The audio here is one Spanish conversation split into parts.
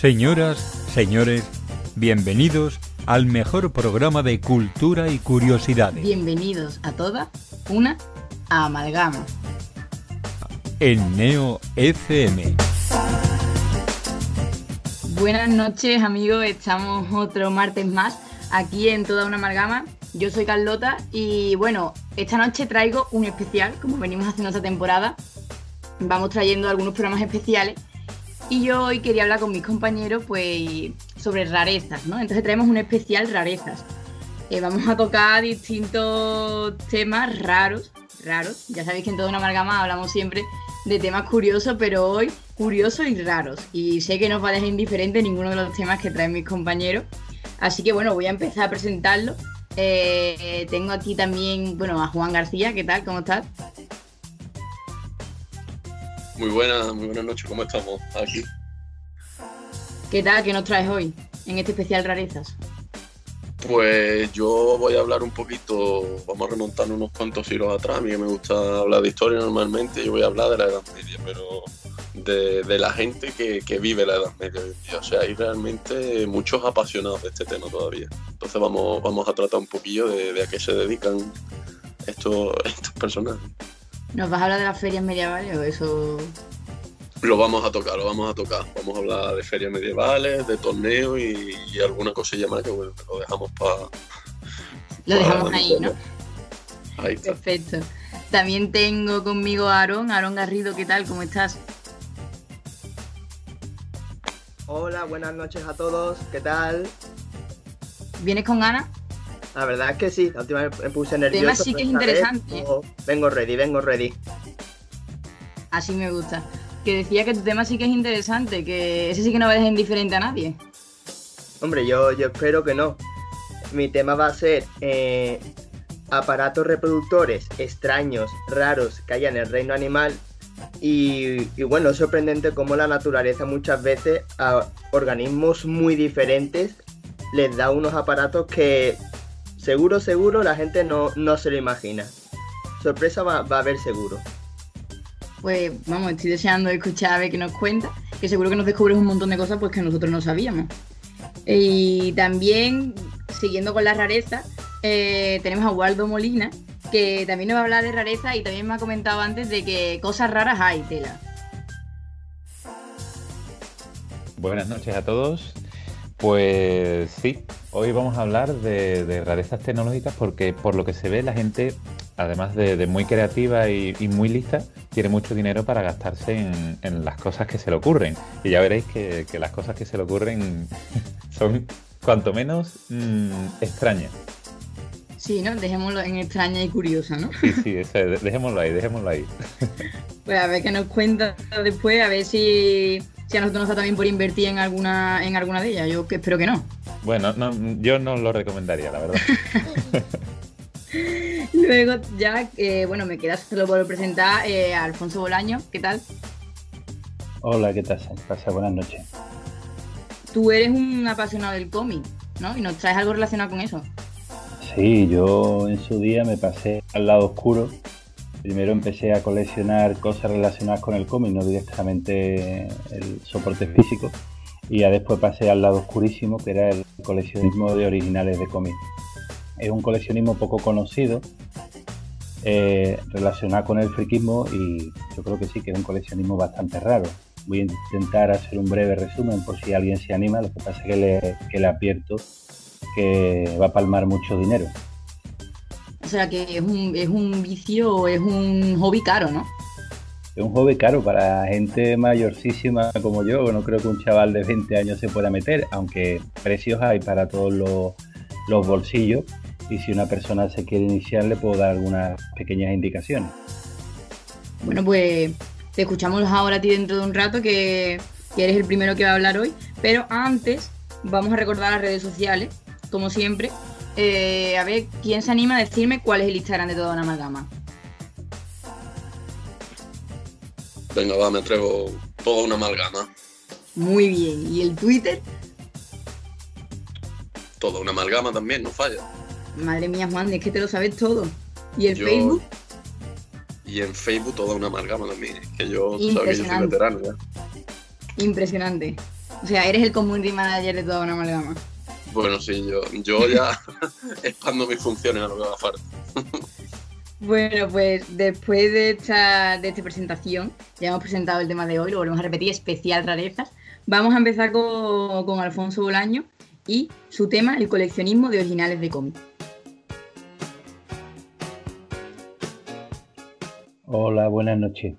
Señoras, señores, bienvenidos al mejor programa de cultura y curiosidades. Bienvenidos a toda una amalgama. En Neo FM. Buenas noches amigos, estamos otro martes más aquí en toda una amalgama. Yo soy Carlota y bueno, esta noche traigo un especial, como venimos haciendo esta temporada. Vamos trayendo algunos programas especiales y yo hoy quería hablar con mis compañeros pues sobre rarezas, ¿no? Entonces traemos un especial rarezas. Eh, vamos a tocar distintos temas raros, raros. Ya sabéis que en toda una amalgama hablamos siempre de temas curiosos, pero hoy curiosos y raros. Y sé que no os va a dejar indiferente ninguno de los temas que traen mis compañeros. Así que bueno, voy a empezar a presentarlo. Eh, tengo aquí también, bueno, a Juan García. ¿Qué tal? ¿Cómo estás? Muy buenas, muy buenas noches, ¿cómo estamos aquí? ¿Qué tal? ¿Qué nos traes hoy en este especial Rarezas? Pues yo voy a hablar un poquito, vamos a remontar unos cuantos siglos atrás, a mí me gusta hablar de historia normalmente, yo voy a hablar de la Edad Media, pero de, la gente que, vive la Edad Media O sea, hay realmente muchos apasionados de este tema todavía. Entonces vamos, vamos a tratar un poquillo de, a qué se dedican estos, estos personajes. ¿Nos vas a hablar de las ferias medievales o eso? Lo vamos a tocar, lo vamos a tocar. Vamos a hablar de ferias medievales, de torneos y, alguna cosilla más que lo dejamos para. Lo dejamos ahí, ¿no? Ahí está. Perfecto. También tengo conmigo a Aarón, Aarón Garrido, ¿qué tal? ¿Cómo estás? Hola, buenas noches a todos, ¿qué tal? ¿Vienes con Ana? La verdad es que sí, la última vez me puse nervioso. El tema sí que es interesante. Vengo, ready, vengo ready. Así me gusta. Que decía que tu tema sí que es interesante, que ese sí que no va a dejar indiferente a nadie. Hombre, yo, yo espero que no. Mi tema va a ser eh, aparatos reproductores extraños, raros que hay en el reino animal. Y, y, bueno, es sorprendente cómo la naturaleza muchas veces a organismos muy diferentes les da unos aparatos que seguro, seguro la gente no, no se lo imagina. Sorpresa va, a haber seguro. Pues vamos, estoy deseando escuchar a ver qué nos cuenta, que seguro que nos descubres un montón de cosas pues que nosotros no sabíamos. Y también, siguiendo con la rareza, eh, tenemos a Waldo Molina, que también nos va a hablar de rareza y también me ha comentado antes de que cosas raras hay, tela. Buenas noches a todos. Pues sí, hoy vamos a hablar de, rarezas tecnológicas porque por lo que se ve la gente, además de, muy creativa y, muy lista, tiene mucho dinero para gastarse en, las cosas que se le ocurren. Y ya veréis que, las cosas que se le ocurren son cuanto menos mm, extrañas. Sí, ¿no? Dejémoslo en extraña y curiosa, ¿no? Sí, sí, dejémoslo ahí, dejémoslo ahí. Pues a ver qué nos cuenta después, a ver si si a nosotros nos da también por invertir en alguna, en alguna de ellas. Yo que espero que no. Bueno, yo no lo recomendaría, la verdad. Luego ya, eh, bueno, me queda solo por presentar eh, a Alfonso Bolaño. ¿Qué tal? Hola, ¿qué tal? Pasa? Buenas noches. Tú eres un apasionado del cómic, ¿no? Y nos traes algo relacionado con eso. Sí, yo en su día me pasé al lado oscuro Primero empecé a coleccionar cosas relacionadas con el cómic, no directamente el soporte físico. Y ya después pasé al lado oscurísimo, que era el coleccionismo de originales de cómic. Es un coleccionismo poco conocido, eh, relacionado con el friquismo y yo creo que sí, que es un coleccionismo bastante raro. Voy a intentar hacer un breve resumen por si alguien se anima, lo que pasa es que le, que le que va a palmar mucho dinero. O sea que es un, es un vicio es un hobby caro, ¿no? Es un hobby caro para gente mayorcísima como yo. No creo que un chaval de 20 años se pueda meter, aunque precios hay para todos los, bolsillos. Y si una persona se quiere iniciar, le puedo dar algunas pequeñas indicaciones. Bueno, pues te escuchamos ahora a ti dentro de un rato, que, que eres el primero que va a hablar hoy. Pero antes, vamos a recordar las redes sociales, como siempre. Eh, a ver, ¿quién se anima a decirme cuál es el Instagram de toda una amalgama? Venga, va, me atrevo toda una amalgama. Muy bien. ¿Y el Twitter? Toda una amalgama también, no falla. Madre mía, Juan, es que te lo sabes todo. ¿Y el Facebook? Y en Facebook toda una amalgama también. que yo, sabes que yo soy veterano ya. Impresionante. O sea, eres el community manager de toda una amalgama. Bueno, sí, yo, yo ya expando mis funciones a lo que haga falta. Bueno, pues después de esta, de esta presentación, ya hemos presentado el tema de hoy, lo volvemos a repetir, especial rarezas. Vamos a empezar con, con Alfonso Bolaño y su tema, el coleccionismo de originales de cómic. Hola, buenas noches.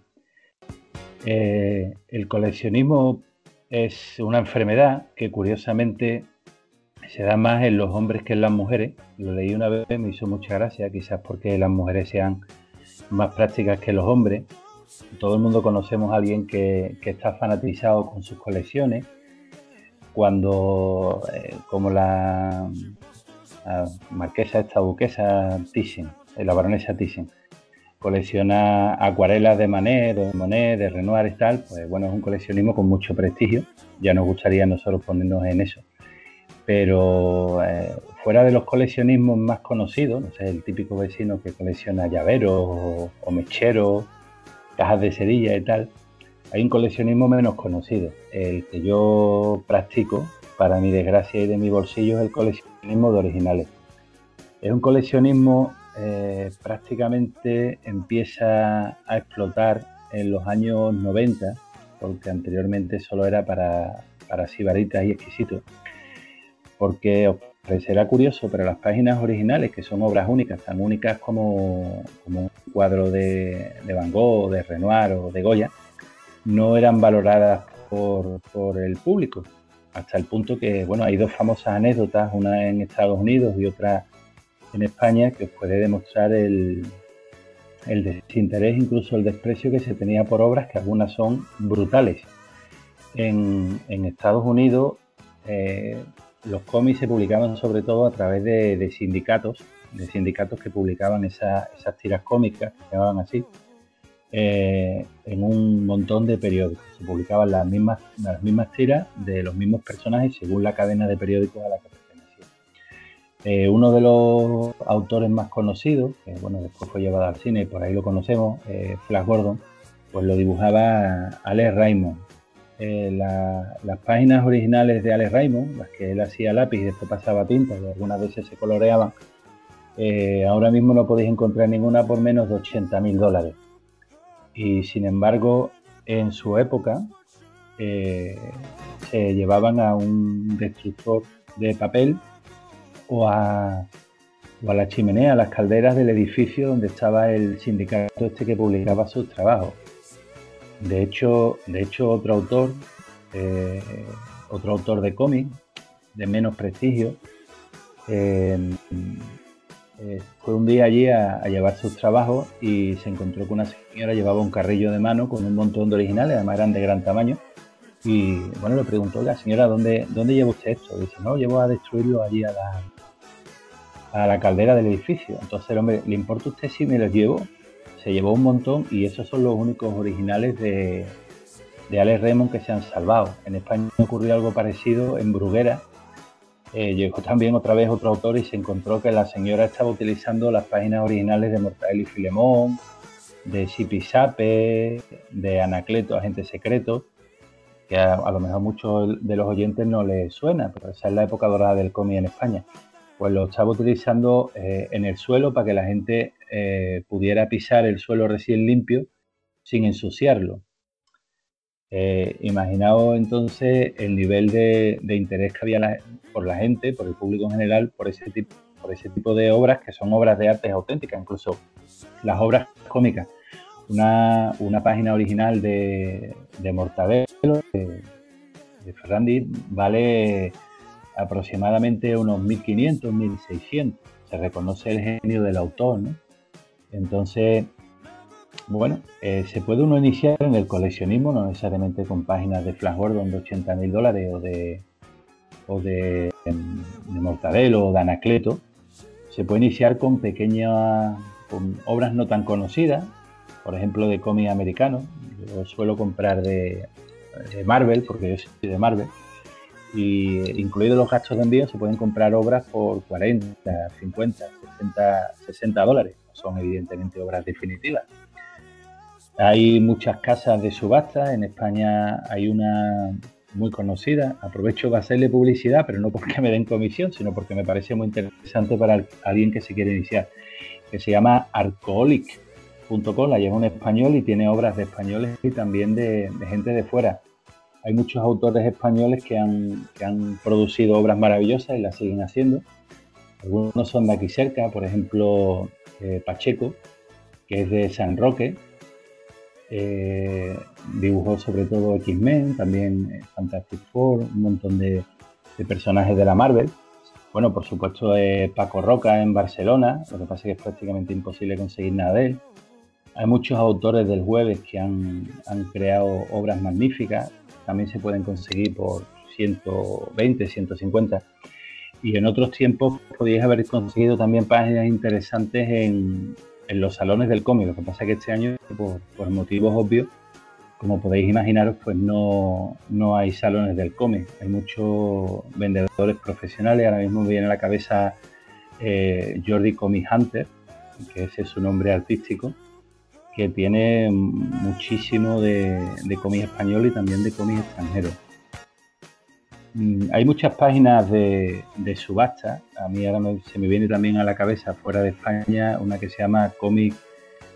Eh, el coleccionismo es una enfermedad que curiosamente se da más en los hombres que en las mujeres. Lo leí una vez, me hizo mucha gracia, quizás porque las mujeres sean más prácticas que los hombres. Todo el mundo conocemos a alguien que, está fanatizado con sus colecciones. Cuando, eh, como la, marquesa, esta duquesa Thyssen, eh, la baronesa Thyssen, colecciona acuarelas de Manet, de Monet, de Renoir y tal, pues bueno, es un coleccionismo con mucho prestigio. Ya nos gustaría nosotros ponernos en eso pero eh, fuera de los coleccionismos más conocidos, no sé, el típico vecino que colecciona llaveros o, mecheros, cajas de cerilla y tal, hay un coleccionismo menos conocido. El que yo practico, para mi desgracia y de mi bolsillo, es el coleccionismo de originales. Es un coleccionismo eh, prácticamente empieza a explotar en los años 90, porque anteriormente solo era para, para sibaritas y exquisitos porque os parecerá curioso, pero las páginas originales, que son obras únicas, tan únicas como, un cuadro de, Van Gogh, de Renoir o de Goya, no eran valoradas por, el público, hasta el punto que, bueno, hay dos famosas anécdotas, una en Estados Unidos y otra en España, que puede demostrar el, desinterés, incluso el desprecio que se tenía por obras, que algunas son brutales. En, Estados Unidos, eh, los cómics se publicaban sobre todo a través de, sindicatos, de sindicatos que publicaban esas tiras cómicas, que se llamaban así, eh, en un montón de periódicos. Se publicaban las mismas, las mismas tiras de los mismos personajes según la cadena de periódicos a la que pertenecía. Eh, uno de los autores más conocidos, que bueno, después fue llevado al cine y por ahí lo conocemos, eh, Flash Gordon, pues lo dibujaba Alex Raymond, eh, las páginas originales de Alex Raymond, las que él hacía lápiz y después pasaba tinta y algunas veces se coloreaban, eh, ahora mismo no podéis encontrar ninguna por menos de 80 mil dólares. Y sin embargo, en su época eh, se llevaban a un destructor de papel o a, o a la chimenea, a las calderas del edificio donde estaba el sindicato este que publicaba sus trabajos. De hecho, de hecho otro autor, eh, otro autor de cómic de menos prestigio, em, eh, fue un día allí a, llevar sus trabajos y se encontró con una señora, llevaba un carrillo de mano con un montón de originales, además eran de gran tamaño. Y bueno, le preguntó, la señora, ¿dónde, ¿dónde lleva usted esto? dice, no, llevo a destruirlo allí a la, a la caldera del edificio. Entonces el hombre, ¿le importa usted si me los llevo? Se llevó un montón y esos son los únicos originales de, de Alex Raymond que se han salvado. En España ocurrió algo parecido en Bruguera. Eh, llegó también otra vez otro autor y se encontró que la señora estaba utilizando las páginas originales de Mortadelo y Filemón, de Zipizape, de Anacleto, Agente Secreto, que a, lo mejor muchos de los oyentes no les suena, pero esa es la época dorada del cómic en España. Pues lo estaba utilizando eh, en el suelo para que la gente eh, pudiera pisar el suelo recién limpio sin ensuciarlo. Eh, entonces el nivel de, interés que había por la gente, por el público en general, por ese, tipo, por ese tipo de obras que son obras de arte auténticas, incluso las obras cómicas. Una, página original de, de Mortadelo, de, de Ferrandi, vale aproximadamente unos 1500, 1600. Se reconoce el genio del autor, ¿no? Entonces, bueno, eh, se puede uno iniciar en el coleccionismo, no necesariamente con páginas de Flash Gordon de 80 mil dólares o de, o de, Mortadelo o de Anacleto. Se puede iniciar con pequeñas, con obras no tan conocidas, por ejemplo, de cómic americano. Yo suelo comprar de, Marvel, porque yo soy de Marvel. Y incluidos los gastos de envío, se pueden comprar obras por 40, 50, 60, 60 dólares son evidentemente obras definitivas. Hay muchas casas de subasta, en España hay una, muy conocida. Aprovecho para hacerle publicidad, pero no porque me den comisión, sino porque me parece muy interesante para alguien que se quiere iniciar, que se llama Arcolic.com, la lleva un español y tiene obras de españoles y también de, gente de fuera. Hay muchos autores españoles que han, que han producido obras maravillosas y las siguen haciendo. Algunos son de aquí cerca, por ejemplo, eh, Pacheco, que es de San Roque, eh, dibujó sobre todo X-Men, también eh, Fantastic Four, un montón de, personajes de la Marvel. Bueno, por supuesto Paco Roca en Barcelona, lo que pasa es que es prácticamente imposible conseguir nada de él. Hay muchos autores del jueves que han, han creado obras magníficas, también se pueden conseguir por 120, 150. Y en otros tiempos podíais haber conseguido también páginas interesantes en, en los salones del cómic. Lo que pasa es que este año, por, motivos obvios, como podéis imaginaros, pues no, no hay salones del cómic. Hay muchos vendedores profesionales. Ahora mismo me viene a la cabeza eh, Jordi Comic Hunter, que ese es su nombre artístico, que tiene muchísimo de, de cómic español y también de cómic extranjero. Mm, hay muchas páginas de, subasta. A mí ahora se me viene también a la cabeza fuera de España una que se llama Comic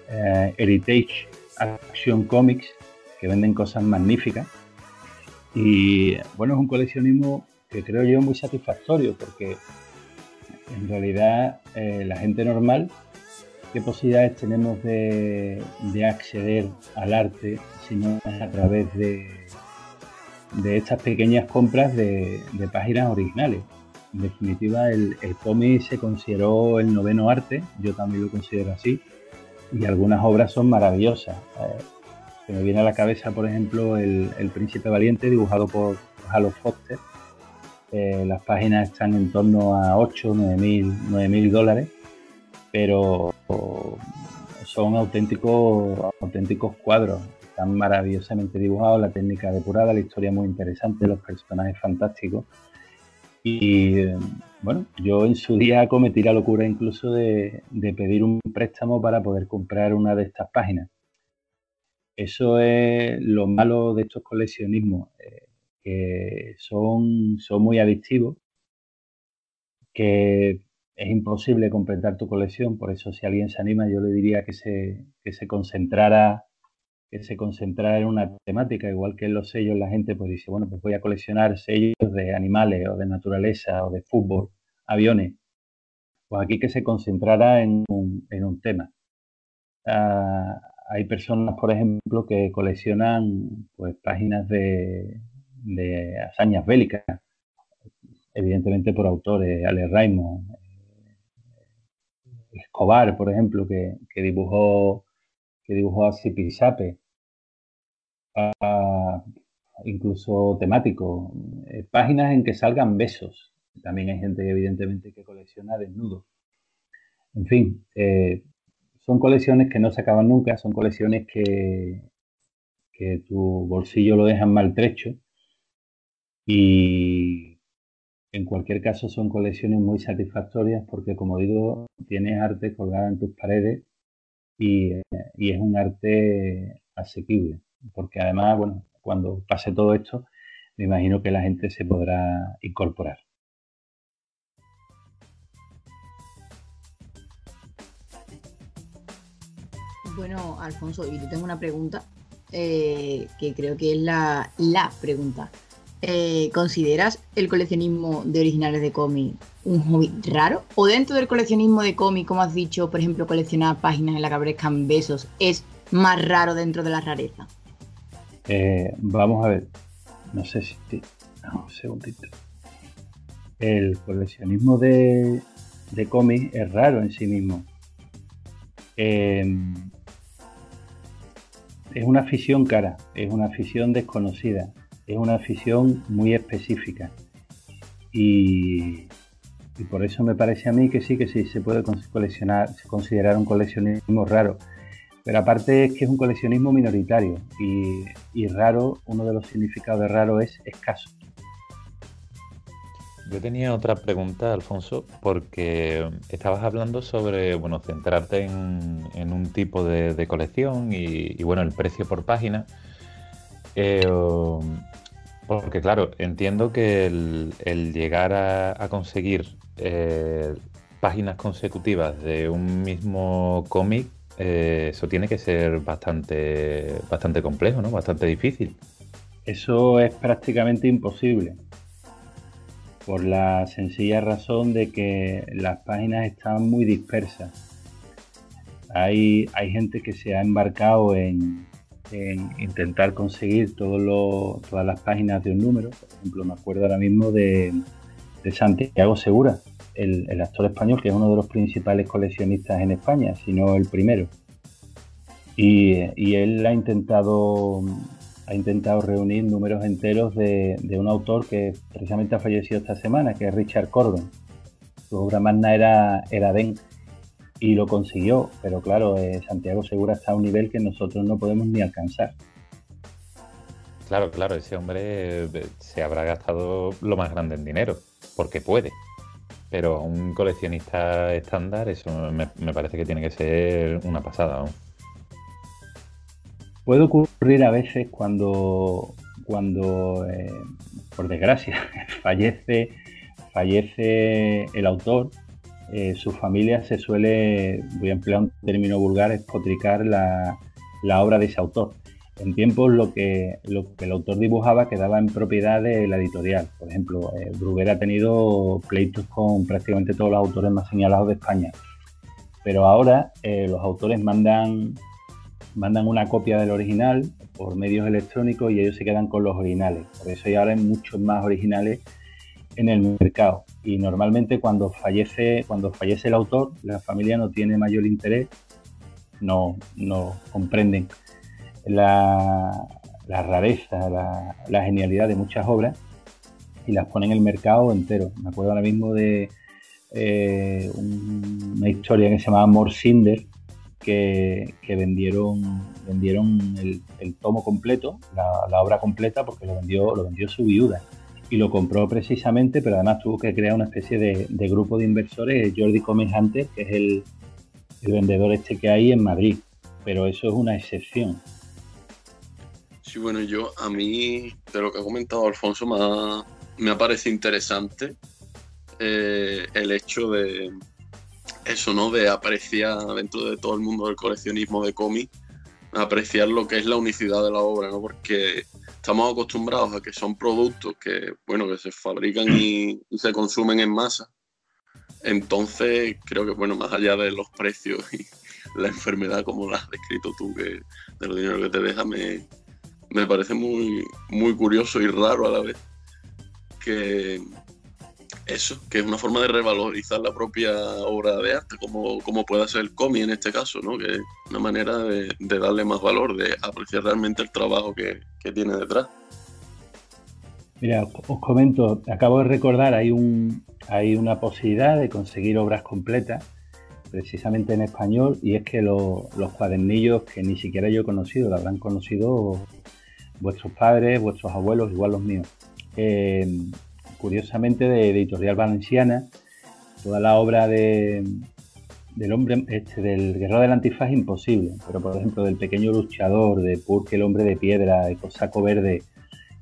eh, Heritage Action Comics, que venden cosas magníficas. Y bueno, es un coleccionismo que creo yo muy satisfactorio porque en realidad eh, la gente normal, ¿qué posibilidades tenemos de, de acceder al arte si no a través de de estas pequeñas compras de, páginas originales. En definitiva, el, cómic se consideró el noveno arte, yo también lo considero así, y algunas obras son maravillosas. Eh, se me viene a la cabeza, por ejemplo, El, Príncipe Valiente, dibujado por Halo Foster. Eh, las páginas están en torno a 8, 9 mil, dólares, pero son auténticos, auténticos cuadros están maravillosamente dibujados, la técnica depurada, la historia muy interesante, los personajes fantásticos. Y bueno, yo en su día cometí la locura incluso de, pedir un préstamo para poder comprar una de estas páginas. Eso es lo malo de estos coleccionismos, eh, que son, son muy adictivos, que es imposible completar tu colección, por eso si alguien se anima yo le diría que se, que se concentrara que se concentra en una temática, igual que en los sellos la gente pues dice, bueno, pues voy a coleccionar sellos de animales o de naturaleza o de fútbol, aviones. Pues aquí que se concentrara en un, en un tema. Ah, hay personas, por ejemplo, que coleccionan pues páginas de, de hazañas bélicas, evidentemente por autores, Ale Raymond, eh, Escobar, por ejemplo, que, que dibujó que dibujó a Zipizape, incluso temático, eh, páginas en que salgan besos. También hay gente evidentemente que colecciona desnudos. En fin, eh, son colecciones que no se acaban nunca, son colecciones que, que tu bolsillo lo dejan maltrecho y en cualquier caso son colecciones muy satisfactorias porque como digo, tienes arte colgada en tus paredes y, y es un arte asequible porque además, bueno, cuando pase todo esto, me imagino que la gente se podrá incorporar. Bueno, Alfonso, y yo tengo una pregunta eh, que creo que es la, la pregunta. Eh, ¿Consideras el coleccionismo de originales de cómic un hobby raro? ¿O dentro del coleccionismo de cómic, como has dicho, por ejemplo, coleccionar páginas en las que aparezcan besos, es más raro dentro de la rareza? Eh, vamos a ver, no sé si... un segundito. El coleccionismo de, de cómics es raro en sí mismo. Em, es una afición cara, es una afición desconocida, es una afición muy específica. Y, y, por eso me parece a mí que sí, que sí se puede coleccionar, considerar un coleccionismo raro. Pero aparte es que es un coleccionismo minoritario y, raro, uno de los significados de raro es escaso. Yo tenía otra pregunta, Alfonso, porque estabas hablando sobre, bueno, centrarte en, un tipo de, colección y, bueno, el precio por página. Eh, Porque claro, entiendo que el, llegar a, conseguir eh, páginas consecutivas de un mismo cómic, eh, eso tiene que ser bastante, bastante complejo, ¿no? Bastante difícil. Eso es prácticamente imposible. Por la sencilla razón de que las páginas están muy dispersas. Hay, hay gente que se ha embarcado en, en intentar conseguir todas las páginas de un número. Por ejemplo, me acuerdo ahora mismo de, Santiago Segura, el, actor español, que es uno de los principales coleccionistas en España, si no el primero. Y, él ha intentado, ha intentado reunir números enteros de, un autor que precisamente ha fallecido esta semana, que es Richard Corbin. Su obra magna era, era Den y lo consiguió, pero claro, eh, Santiago Segura está a un nivel que nosotros no podemos ni alcanzar. Claro, claro, ese hombre eh, se habrá gastado lo más grande en dinero, porque puede. Pero un coleccionista estándar, eso me, parece que tiene que ser una pasada. Puede ocurrir a veces cuando, cuando eh, por desgracia, fallece, fallece el autor eh, su familia se suele, voy a emplear un término vulgar, espotricar la, la obra de ese autor. En tiempos lo que, lo que el autor dibujaba quedaba en propiedad de la editorial. Por ejemplo, eh, Bruguera ha tenido pleitos con prácticamente todos los autores más señalados de España. Pero ahora eh, los autores mandan, mandan una copia del original por medios electrónicos y ellos se quedan con los originales. Por eso hay ahora muchos más originales en el mercado y normalmente cuando fallece, cuando fallece el autor, la familia no tiene mayor interés, no, no comprenden la, rareza, la, genialidad de muchas obras y las ponen en el mercado entero. Me acuerdo ahora mismo de eh, una historia que se llamaba Morsinder, que, que vendieron, vendieron el, tomo completo, la, la, obra completa, porque lo vendió, lo vendió su viuda y lo compró precisamente, pero además tuvo que crear una especie de, grupo de inversores, Jordi Comes antes, que es el, vendedor este que hay en Madrid, pero eso es una excepción. Bueno, yo a mí, de lo que ha comentado Alfonso, me ha, me parecido interesante eh, el hecho de eso, ¿no? De apreciar dentro de todo el mundo del coleccionismo de cómics, apreciar lo que es la unicidad de la obra, ¿no? Porque estamos acostumbrados a que son productos que, bueno, que se fabrican y, se consumen en masa. Entonces, creo que, bueno, más allá de los precios y la enfermedad como la has descrito tú, que de lo dinero que te deja, me, me parece muy, muy curioso y raro a la vez que, eso, que es una forma de revalorizar la propia obra de arte, como, como puede ser el cómic en este caso, ¿no? que es una manera de, darle más valor, de apreciar realmente el trabajo que, tiene detrás. Mira, os comento, acabo de recordar, hay, un, hay una posibilidad de conseguir obras completas, precisamente en español, y es que los cuadernillos que ni siquiera yo he conocido, lo habrán conocido vuestros padres, vuestros abuelos, igual los míos. Eh, curiosamente de Editorial Valenciana, toda la obra de, del hombre, este, del guerrero del antifaz imposible, pero por ejemplo del pequeño luchador, de Purke el hombre de piedra, de Cosaco Verde,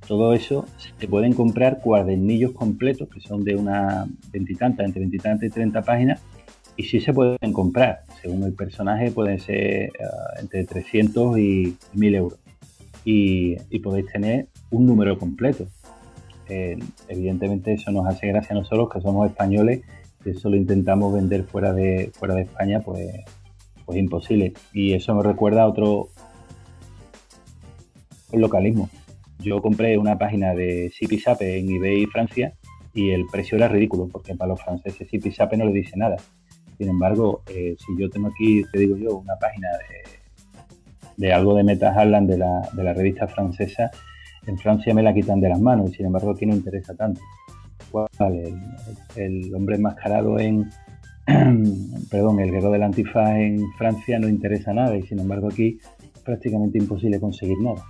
todo eso se pueden comprar cuadernillos completos que son de una veintitantas, entre veintitantas y treinta páginas y sí se pueden comprar, según el personaje pueden ser ah, entre 300 y 1000 euros y, y podéis tener un número completo evidentemente eso nos hace gracia a nosotros que somos españoles y eso lo intentamos vender fuera de, fuera de España, pues, pues imposible. Y eso me recuerda a otro localismo. Yo compré una página de Sipisape en eBay Francia y el precio era ridículo, porque para los franceses Sipisape no le dice nada. Sin embargo, eh, si yo tengo aquí, te digo yo, una página de, de algo de Meta Harlan de la, de la revista francesa, en Francia me la quitan de las manos y sin embargo aquí no interesa tanto. el, hombre enmascarado en, perdón, el guerrero del antifaz en Francia no interesa nada y sin embargo aquí es prácticamente imposible conseguir nada.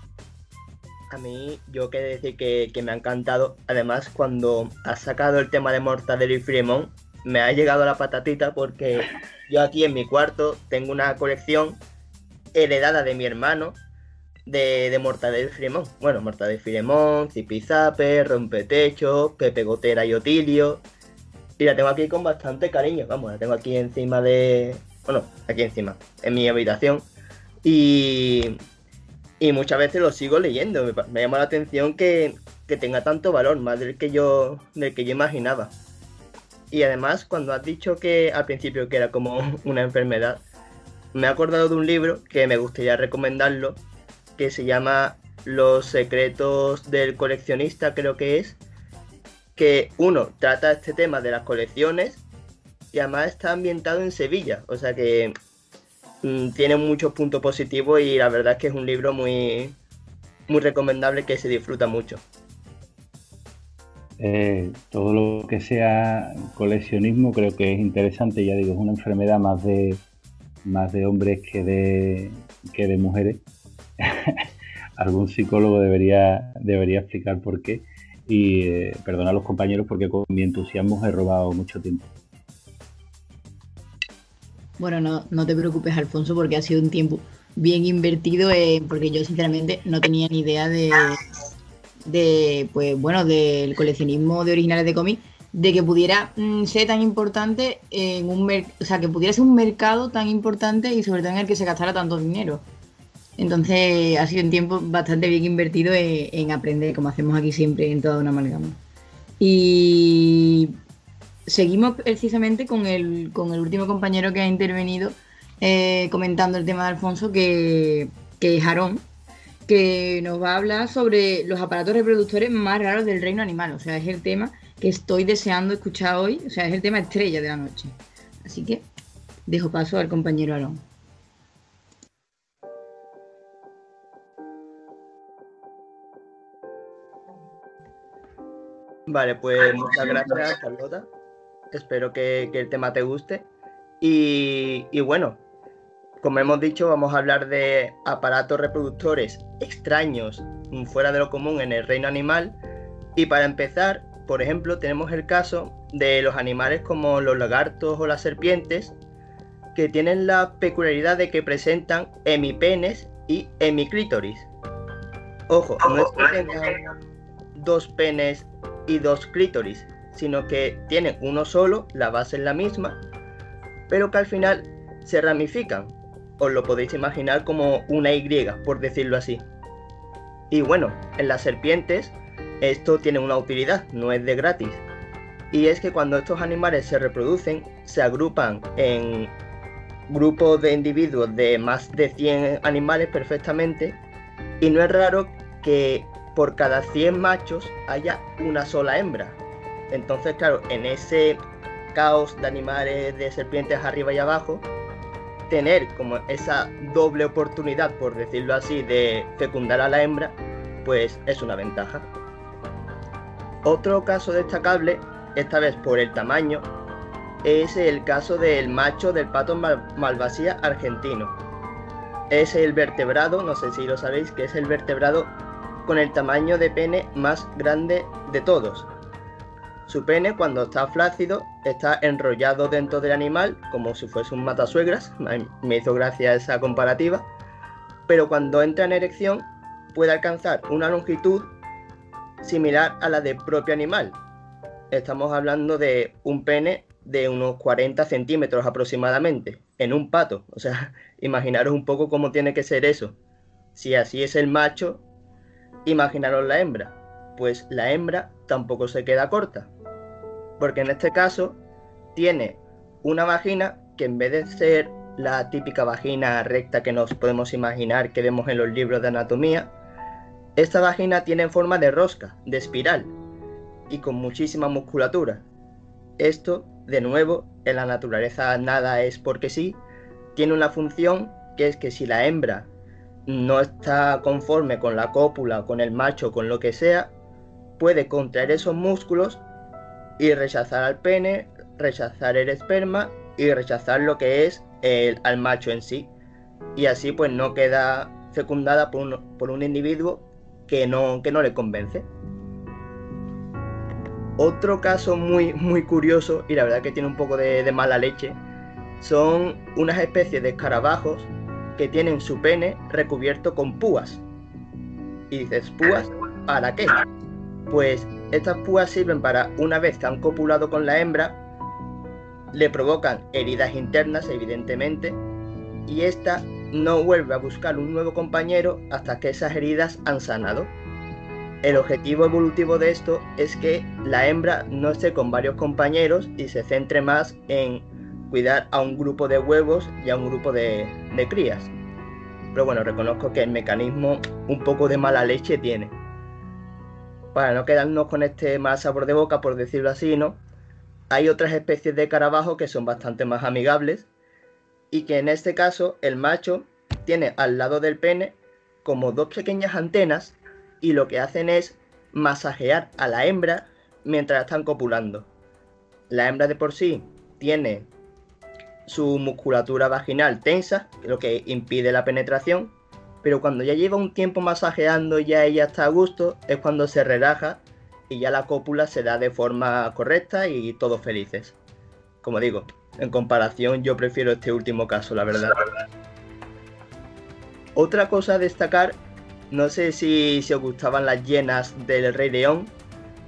A mí, yo quiero decir que, me ha encantado. Además, cuando has sacado el tema de Mortadelo y Fremont, me ha llegado la patatita porque yo aquí en mi cuarto tengo una colección heredada de mi hermano de, de Mortadelo y Filemón. Bueno, Mortadelo y Filemón, Zipizape, Rompetecho, Pepe Gotera y Otilio. Y la tengo aquí con bastante cariño. Vamos, la tengo aquí encima de. Bueno, aquí encima, en mi habitación. Y. Y muchas veces lo sigo leyendo. Me, me llama la atención que, que tenga tanto valor, más del que yo, del que yo imaginaba. Y además, cuando has dicho que al principio que era como una enfermedad, me he acordado de un libro que me gustaría recomendarlo, que se llama Los secretos del coleccionista, creo que es, que uno trata este tema de las colecciones y además está ambientado en Sevilla, o sea que mm, tiene muchos puntos positivos y la verdad es que es un libro muy, muy recomendable que se disfruta mucho. Eh, todo lo que sea coleccionismo creo que es interesante, ya digo, es una enfermedad más de más de hombres que de que de mujeres. Algún psicólogo debería debería explicar por qué y eh, perdona a los compañeros porque con mi entusiasmo he robado mucho tiempo. Bueno, no, no te preocupes, Alfonso, porque ha sido un tiempo bien invertido, eh, porque yo sinceramente no tenía ni idea de, de pues bueno, del coleccionismo de originales de cómics, de que pudiera mm, ser tan importante en un o sea, que pudiera ser un mercado tan importante y sobre todo en el que se gastara tanto dinero. Entonces ha sido un tiempo bastante bien invertido en, en aprender, como hacemos aquí siempre en toda una amalgama. Y seguimos precisamente con el, con el último compañero que ha intervenido eh, comentando el tema de Alfonso, que, que es Aarón, que nos va a hablar sobre los aparatos reproductores más raros del reino animal. O sea, es el tema que estoy deseando escuchar hoy. O sea, es el tema estrella de la noche. Así que dejo paso al compañero Aarón. Vale, pues muchas gracias, Carlota. Espero que, el tema te guste. Y, bueno, como hemos dicho, vamos a hablar de aparatos reproductores extraños fuera de lo común en el reino animal. Y para empezar, por ejemplo, tenemos el caso de los animales como los lagartos o las serpientes, que tienen la peculiaridad de que presentan hemipenes y hemiclítoris. Ojo, no es que tengan dos penes y dos clítoris, sino que tienen uno solo, la base es la misma, pero que al final se ramifican. Os lo podéis imaginar como una Y, por decirlo así. Y bueno, en las serpientes esto tiene una utilidad, no es de gratis. Y es que cuando estos animales se reproducen, se agrupan en grupos de individuos de más de 100 animales perfectamente. Y no es raro que por cada 100 machos haya una sola hembra. Entonces, claro, en ese caos de animales, de serpientes arriba y abajo, tener como esa doble oportunidad, por decirlo así, de fecundar a la hembra, pues es una ventaja. Otro caso destacable, esta vez por el tamaño, es el caso del macho del pato mal malvasía argentino. Es el vertebrado, no sé si lo sabéis, que es el vertebrado con el tamaño de pene más grande de todos. Su pene cuando está flácido está enrollado dentro del animal como si fuese un matasuegras, me hizo gracia esa comparativa, pero cuando entra en erección puede alcanzar una longitud similar a la del propio animal. Estamos hablando de un pene de unos 40 centímetros aproximadamente en un pato. O sea, imaginaros un poco cómo tiene que ser eso. Si así es el macho, imaginaros la hembra. Pues la hembra tampoco se queda corta. Porque en este caso tiene una vagina que en vez de ser la típica vagina recta que nos podemos imaginar que vemos en los libros de anatomía, esta vagina tiene forma de rosca, de espiral y con muchísima musculatura. Esto, de nuevo, en la naturaleza nada es porque sí, tiene una función que es que si la hembra no está conforme con la cópula, con el macho, con lo que sea, puede contraer esos músculos y rechazar al pene, rechazar el esperma y rechazar lo que es el, al macho en sí. Y así pues no queda fecundada por un, por un individuo que no, que no le convence. Otro caso muy, muy curioso, y la verdad que tiene un poco de, mala leche, son unas especies de escarabajos que tienen su pene recubierto con púas. Y dices, ¿púas? ¿Para qué? Pues estas púas sirven para, una vez que han copulado con la hembra, le provocan heridas internas, evidentemente, y esta no vuelve a buscar un nuevo compañero hasta que esas heridas han sanado. El objetivo evolutivo de esto es que la hembra no esté con varios compañeros y se centre más en cuidar a un grupo de huevos y a un grupo de, crías. Pero bueno, reconozco que el mecanismo un poco de mala leche tiene. Para no quedarnos con este mal sabor de boca, por decirlo así, ¿no? Hay otras especies de carabajo que son bastante más amigables y que en este caso el macho tiene al lado del pene como dos pequeñas antenas y lo que hacen es masajear a la hembra mientras están copulando. La hembra de por sí tiene su musculatura vaginal tensa, lo que impide la penetración, pero cuando ya lleva un tiempo masajeando y ya ella está a gusto, es cuando se relaja y ya la cópula se da de forma correcta y todos felices. Como digo, en comparación yo prefiero este último caso, la verdad. Otra cosa a destacar no sé si, se os gustaban las llenas del Rey León,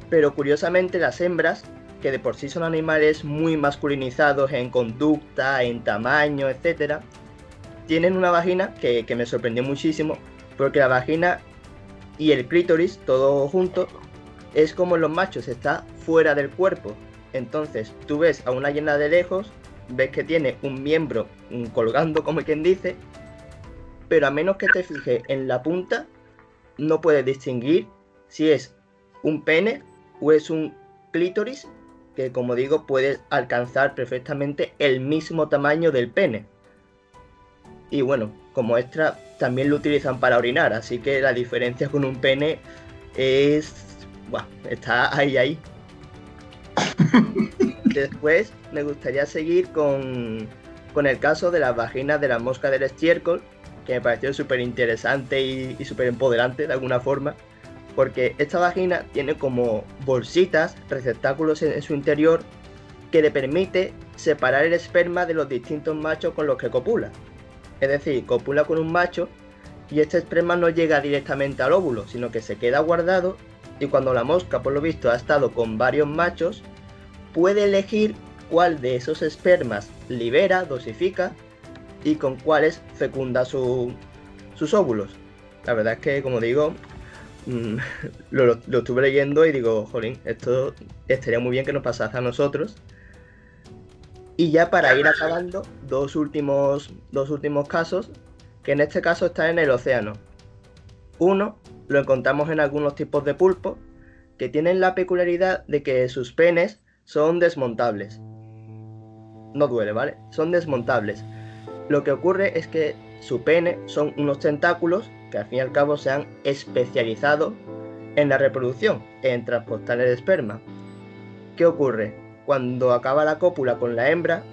pero curiosamente las hembras, que de por sí son animales muy masculinizados en conducta, en tamaño, etc., tienen una vagina que, me sorprendió muchísimo, porque la vagina y el clítoris, todo junto, es como en los machos, está fuera del cuerpo. Entonces tú ves a una llena de lejos, ves que tiene un miembro colgando como quien dice, pero a menos que te fijes en la punta, no puede distinguir si es un pene o es un clítoris que como digo puede alcanzar perfectamente el mismo tamaño del pene. Y bueno, como extra también lo utilizan para orinar, así que la diferencia con un pene es... Bueno, está ahí, ahí. Después me gustaría seguir con, con el caso de las vaginas de la mosca del estiércol, que me pareció súper interesante y, súper empoderante de alguna forma, porque esta vagina tiene como bolsitas, receptáculos en, su interior, que le permite separar el esperma de los distintos machos con los que copula. Es decir, copula con un macho y este esperma no llega directamente al óvulo, sino que se queda guardado y cuando la mosca, por lo visto, ha estado con varios machos, puede elegir cuál de esos espermas libera, dosifica y con cuáles fecunda sus óvulos. La verdad es que, como digo, mm, lo, estuve leyendo y digo, jolín, esto estaría muy bien que nos pasase a nosotros. Y ya para ir acabando, dos últimos, dos últimos casos, que en este caso están en el océano. Uno lo encontramos en algunos tipos de pulpos, que tienen la peculiaridad de que sus penes son desmontables. No duele, ¿vale? Son desmontables. Lo que ocurre es que su pene son unos tentáculos que al fin y al cabo se han especializado en la reproducción, en transportar el esperma. ¿Qué ocurre? Cuando acaba la cópula con la hembra,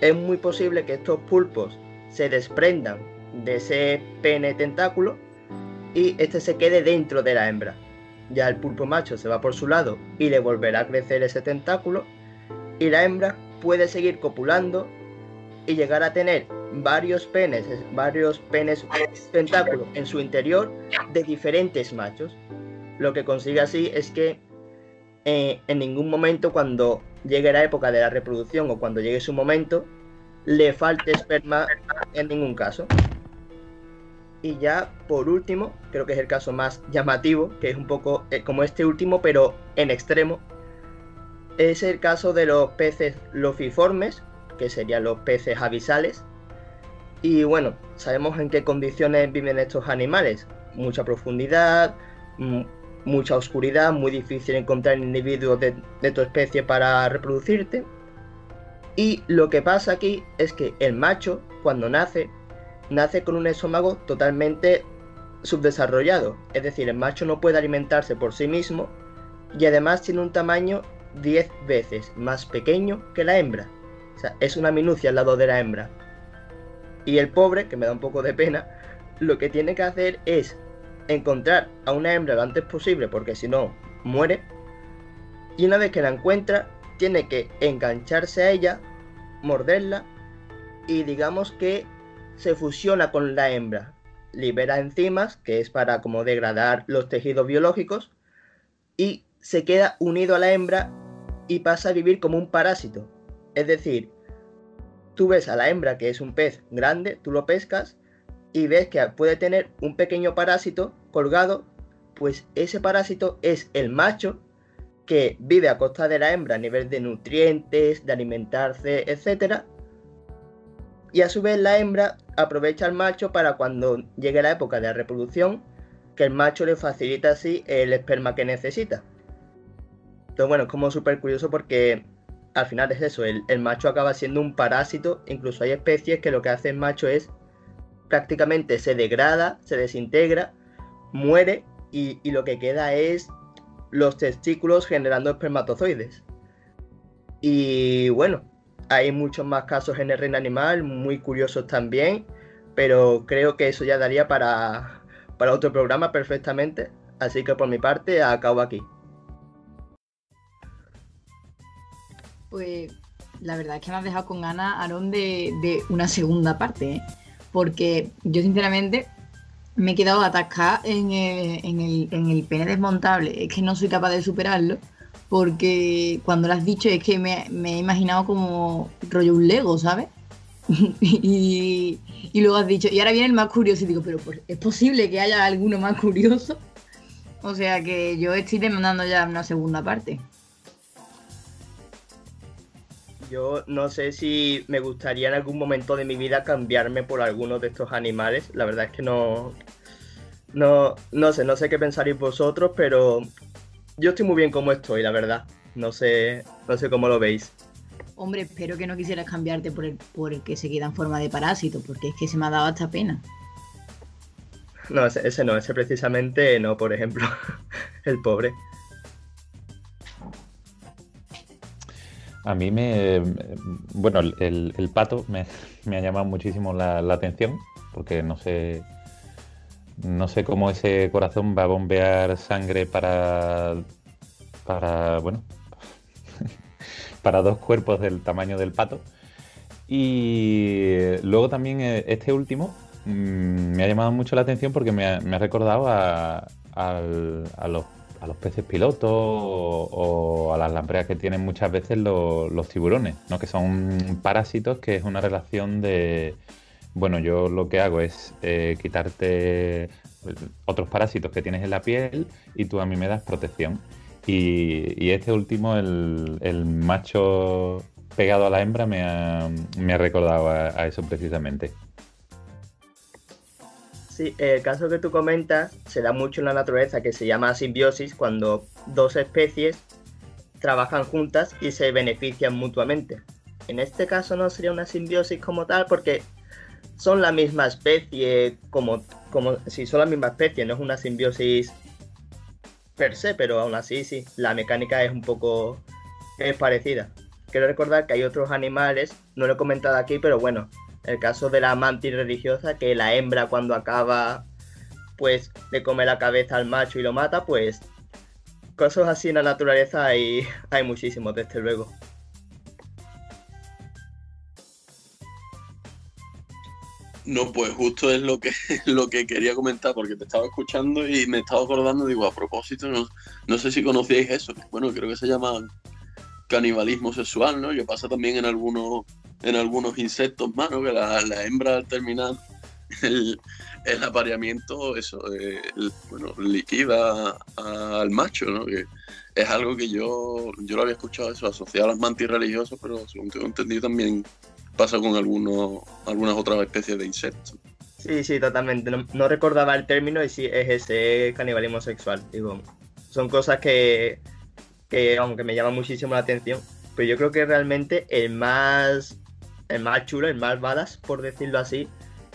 es muy posible que estos pulpos se desprendan de ese pene tentáculo y este se quede dentro de la hembra. Ya el pulpo macho se va por su lado y le volverá a crecer ese tentáculo y la hembra puede seguir copulando y llegar a tener varios penes, varios penes tentáculos en su interior de diferentes machos. Lo que consigue así es que eh, en ningún momento cuando llegue la época de la reproducción o cuando llegue su momento, le falte esperma en ningún caso. Y ya por último, creo que es el caso más llamativo, que es un poco eh, como este último, pero en extremo, es el caso de los peces lofiformes, que serían los peces avisales. Y bueno, sabemos en qué condiciones viven estos animales. Mucha profundidad, mucha oscuridad, muy difícil encontrar individuos de, de tu especie para reproducirte. Y lo que pasa aquí es que el macho, cuando nace, nace con un estómago totalmente subdesarrollado. Es decir, el macho no puede alimentarse por sí mismo y además tiene un tamaño 10 veces más pequeño que la hembra. O sea, es una minucia al lado de la hembra. Y el pobre, que me da un poco de pena, lo que tiene que hacer es encontrar a una hembra lo antes posible, porque si no, muere. Y una vez que la encuentra, tiene que engancharse a ella, morderla y digamos que se fusiona con la hembra. libera enzimas, que es para como degradar los tejidos biológicos, y se queda unido a la hembra y pasa a vivir como un parásito. Es decir, tú ves a la hembra que es un pez grande, tú lo pescas y ves que puede tener un pequeño parásito colgado, pues ese parásito es el macho que vive a costa de la hembra a nivel de nutrientes, de alimentarse, etc. Y a su vez la hembra aprovecha al macho para cuando llegue la época de la reproducción, que el macho le facilita así el esperma que necesita. Entonces bueno, es como súper curioso porque al final es eso, el, macho acaba siendo un parásito, incluso hay especies que lo que hace el macho es prácticamente se degrada, se desintegra, muere y, y lo que queda es los testículos generando espermatozoides. Y bueno, hay muchos más casos en el reino animal, muy curiosos también, pero creo que eso ya daría para, para otro programa perfectamente. Así que por mi parte, acabo aquí. Pues la verdad es que me has dejado con ganas, Aaron, de, de una segunda parte, ¿eh? porque yo sinceramente me he quedado atascada en el, en, el, en el pene desmontable. Es que no soy capaz de superarlo. Porque cuando lo has dicho es que me, me he imaginado como rollo un Lego, ¿sabes? y, y, luego has dicho, y ahora viene el más curioso y digo, pero pues, ¿es posible que haya alguno más curioso? O sea que yo estoy demandando ya una segunda parte. Yo no sé si me gustaría en algún momento de mi vida cambiarme por alguno de estos animales. La verdad es que no, no, no sé, no sé qué pensaréis vosotros, pero yo estoy muy bien como estoy, la verdad. No sé, no sé cómo lo veis. Hombre, espero que no quisieras cambiarte por el, por el que se queda en forma de parásito, porque es que se me ha dado hasta pena. No, ese, ese no, ese precisamente no, por ejemplo. el pobre. A mí me. Bueno, el, el pato me, me, ha llamado muchísimo la, la, atención, porque no sé. No sé cómo ese corazón va a bombear sangre para. Para. Bueno. para dos cuerpos del tamaño del pato. Y luego también este último mmm, me ha llamado mucho la atención porque me ha, recordado a, los a los peces pilotos o, a las lampreas que tienen muchas veces lo, los tiburones, ¿no? que son parásitos, que es una relación de, bueno, yo lo que hago es eh, quitarte otros parásitos que tienes en la piel y tú a mí me das protección. Y, este último, el, el, macho pegado a la hembra, me ha, me ha recordado a, a eso precisamente. Sí, el caso que tú comentas se da mucho en la naturaleza, que se llama simbiosis, cuando dos especies trabajan juntas y se benefician mutuamente. En este caso no sería una simbiosis como tal, porque son la misma especie, como, como si son la misma especie, no es una simbiosis per se, pero aún así sí, la mecánica es un poco es parecida. Quiero recordar que hay otros animales, no lo he comentado aquí, pero bueno, el caso de la mantis religiosa, que la hembra cuando acaba, pues le come la cabeza al macho y lo mata, pues cosas así en la naturaleza hay, hay muchísimos, desde luego. No, pues justo es lo que, lo que quería comentar, porque te estaba escuchando y me estaba acordando, digo, a propósito, no, no sé si conocíais eso, bueno, creo que se llama canibalismo sexual, ¿no? Que pasa también en algunos en algunos insectos más, ¿no? Que la, la hembra al terminar el, el apareamiento, eso, eh, el, bueno, liquida al macho, ¿no? Que es algo que yo, yo lo había escuchado eso, asociado a las mantis religiosas, pero según tengo entendido también pasa con algunos, algunas otras especies de insectos. Sí, sí, totalmente. No, no, recordaba el término y sí es ese canibalismo sexual. Digo, son cosas que, que, aunque me llaman muchísimo la atención, pero yo creo que realmente el más el más chulo, el más balas, por decirlo así,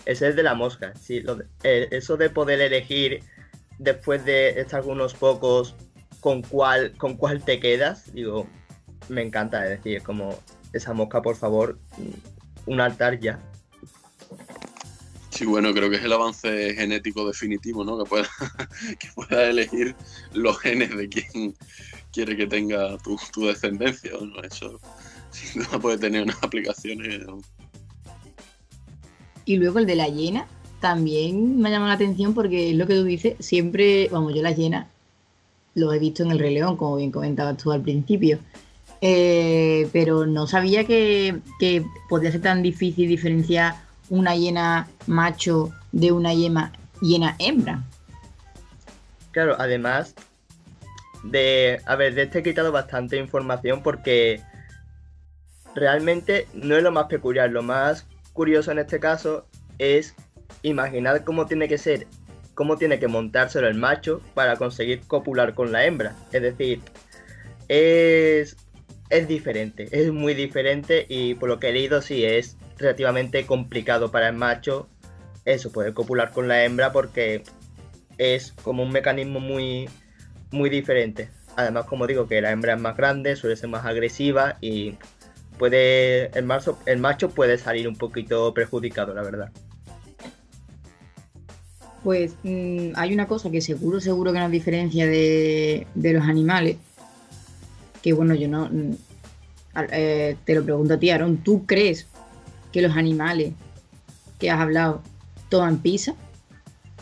es el de la mosca. Sí, lo eso de poder elegir después de estar unos pocos con cuál, con cuál te quedas, digo, me encanta. Es decir, como esa mosca, por favor, un altar ya. Sí, bueno, creo que es el avance genético definitivo, ¿no? Que pueda, que pueda elegir los genes de quien quiere que tenga tu, tu descendencia, ¿no? Eso sin duda puede tener unas aplicaciones. Y luego el de la hiena también me ha llamado la atención porque es lo que tú dices, siempre, vamos, yo las llenas lo he visto en el Rey León, como bien comentabas tú al principio. Eh, pero no sabía que, que, podía ser tan difícil diferenciar una hiena macho de una hiena, hiena hembra. Claro, además de, a ver, de este he quitado bastante información porque realmente no es lo más peculiar, lo más curioso en este caso es imaginar cómo tiene que ser, cómo tiene que montárselo el macho para conseguir copular con la hembra. Es decir, es, es diferente, es muy diferente y por lo que he leído sí es relativamente complicado para el macho eso, poder copular con la hembra porque es como un mecanismo muy, muy diferente. Además, como digo, que la hembra es más grande, suele ser más agresiva y puede el macho, el macho puede salir un poquito perjudicado, la verdad. Pues mm, hay una cosa que seguro, seguro que nos diferencia de, los animales, que bueno, yo no... Eh, te lo pregunto a ti, Aaron, ¿tú crees que los animales que has hablado toman pizza?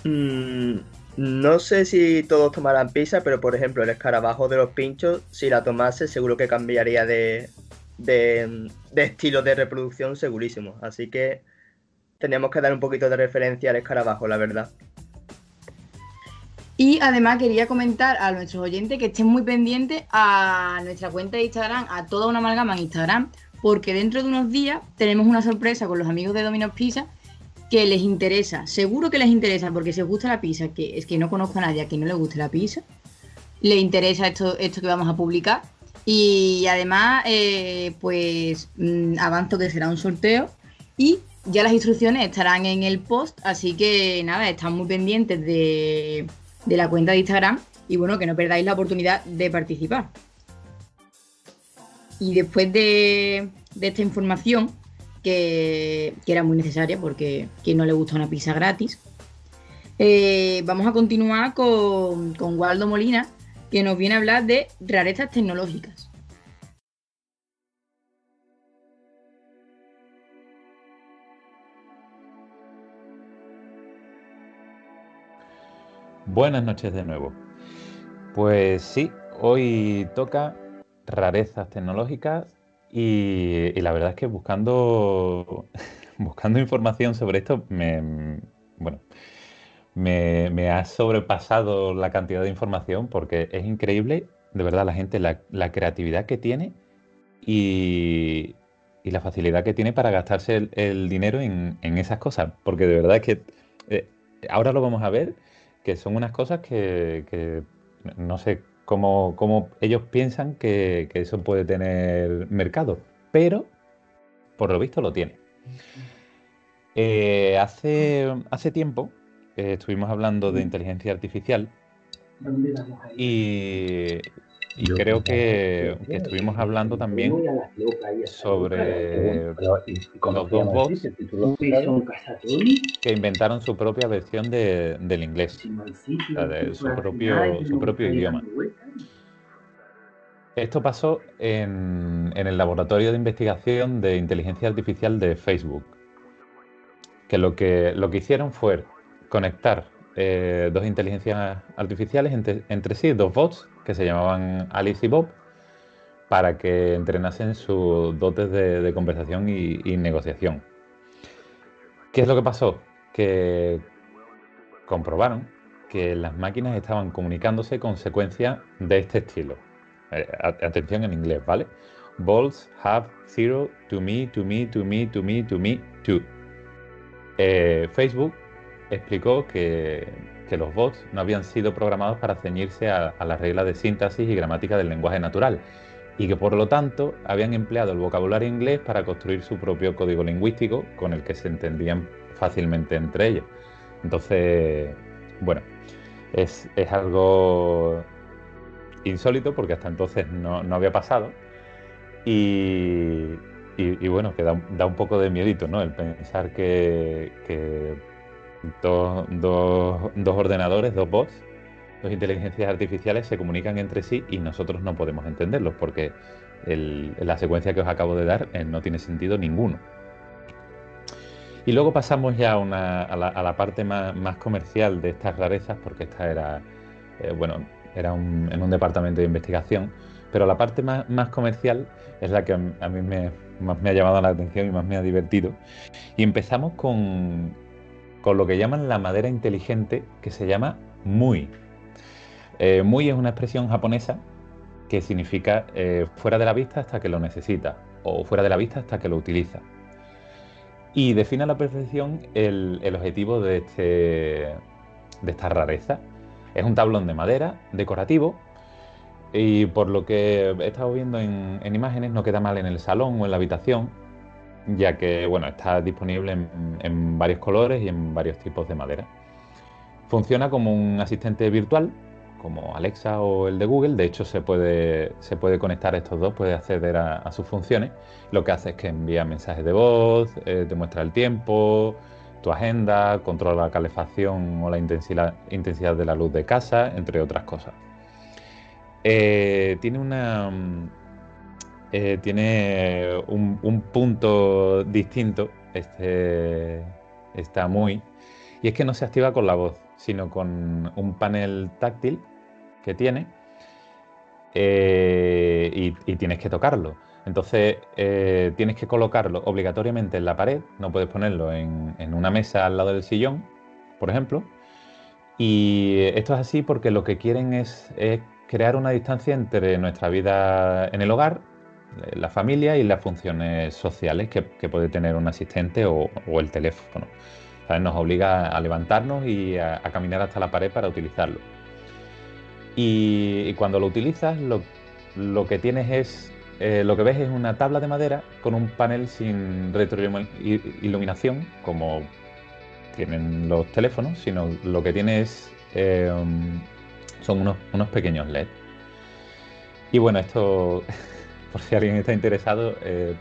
Mm, no sé si todos tomarán pizza, pero por ejemplo el escarabajo de los pinchos, si la tomase seguro que cambiaría de, de, estilo de reproducción segurísimo. Así que tenemos que dar un poquito de referencia al escarabajo, la verdad. Y además quería comentar a nuestros oyentes que estén muy pendientes a nuestra cuenta de Instagram, a toda una amalgama en Instagram, porque dentro de unos días tenemos una sorpresa con los amigos de Domino's Pizza que les interesa, seguro que les interesa, porque si os gusta la pizza, que es que no conozco a nadie a que no le guste la pizza, le interesa esto, esto que vamos a publicar. Y además, eh, pues mm, avanzo que será un sorteo y ya las instrucciones estarán en el post, así que nada, están muy pendientes de, de la cuenta de Instagram y bueno, que no perdáis la oportunidad de participar. Y después de, esta información, que, era muy necesaria porque quien no le gusta una pizza gratis, eh, vamos a continuar con, con Waldo Molina, que nos viene a hablar de rarezas tecnológicas. Buenas noches de nuevo. Pues sí, hoy toca rarezas tecnológicas y, la verdad es que buscando, buscando información sobre esto me, bueno, me, ha sobrepasado la cantidad de información porque es increíble, de verdad, la gente, la, creatividad que tiene y, la facilidad que tiene para gastarse el, dinero en, esas cosas. Porque de verdad es que eh, ahora lo vamos a ver, que son unas cosas que, no sé cómo, cómo ellos piensan que, eso puede tener mercado, pero por lo visto lo tiene. Eh, hace, hace tiempo eh, estuvimos hablando de inteligencia artificial y, creo que, estuvimos hablando también sobre los dos bots que inventaron su propia versión del inglés, de su propio, su propio idioma. Esto pasó en, en el laboratorio de investigación de inteligencia artificial de Facebook, que lo que, lo que hicieron fue conectar eh, dos inteligencias artificiales entre, sí, dos bots que se llamaban Alice y Bob, para que entrenasen sus dotes de, conversación y, negociación. ¿Qué es lo que pasó? Que comprobaron que las máquinas estaban comunicándose con secuencias de este estilo. Eh, atención en inglés, ¿vale? Bolts have zero to me, to me, to me, to me, to me, to. Eh, Facebook explicó que, los bots no habían sido programados para ceñirse a, las reglas de síntesis y gramática del lenguaje natural y que por lo tanto habían empleado el vocabulario inglés para construir su propio código lingüístico con el que se entendían fácilmente entre ellos. Entonces, bueno, es, algo insólito porque hasta entonces no, había pasado y, bueno, que da, un poco de miedito, ¿no? El pensar que dos, dos, ordenadores, dos bots, dos inteligencias artificiales se comunican entre sí y nosotros no podemos entenderlos porque la secuencia que os acabo de dar eh, no tiene sentido ninguno. Y luego pasamos ya a, la, parte más, comercial de estas rarezas, porque esta era, eh, bueno, era en un departamento de investigación, pero la parte más, comercial es la que a mí me, más me ha llamado la atención y más me ha divertido. Y empezamos con, con lo que llaman la madera inteligente, que se llama Mui. Eh, Mui es una expresión japonesa que significa eh, fuera de la vista hasta que lo necesita o fuera de la vista hasta que lo utiliza. Y define a la perfección el, objetivo de, este, de esta rareza. Es un tablón de madera decorativo y por lo que he estado viendo en, imágenes no queda mal en el salón o en la habitación, ya que bueno, está disponible en varios colores y en varios tipos de madera. Funciona como un asistente virtual como Alexa o el de Google. De hecho, se puede, se puede conectar estos dos, puede acceder a, sus funciones. Lo que hace es que envía mensajes de voz, eh, te muestra el tiempo, tu agenda, controla la calefacción o la intensidad, intensidad de la luz de casa, entre otras cosas. Eh, tiene una. Eh, tiene un, un, punto distinto. Este está muy. Y es que no se activa con la voz, sino con un panel táctil que tiene eh, y, tienes que tocarlo. Entonces eh, tienes que colocarlo obligatoriamente en la pared, no puedes ponerlo en, una mesa al lado del sillón, por ejemplo. Y esto es así porque lo que quieren es, crear una distancia entre nuestra vida en el hogar, la familia y las funciones sociales que, puede tener un asistente o, el teléfono. Nos obliga a levantarnos y a caminar hasta la pared para utilizarlo. Y, cuando lo utilizas, lo, que tienes es, eh, lo que ves es una tabla de madera con un panel sin retroiluminación, como tienen los teléfonos, sino lo que tiene es, eh, son unos, pequeños LED. Y bueno, esto, por si alguien está interesado, eh,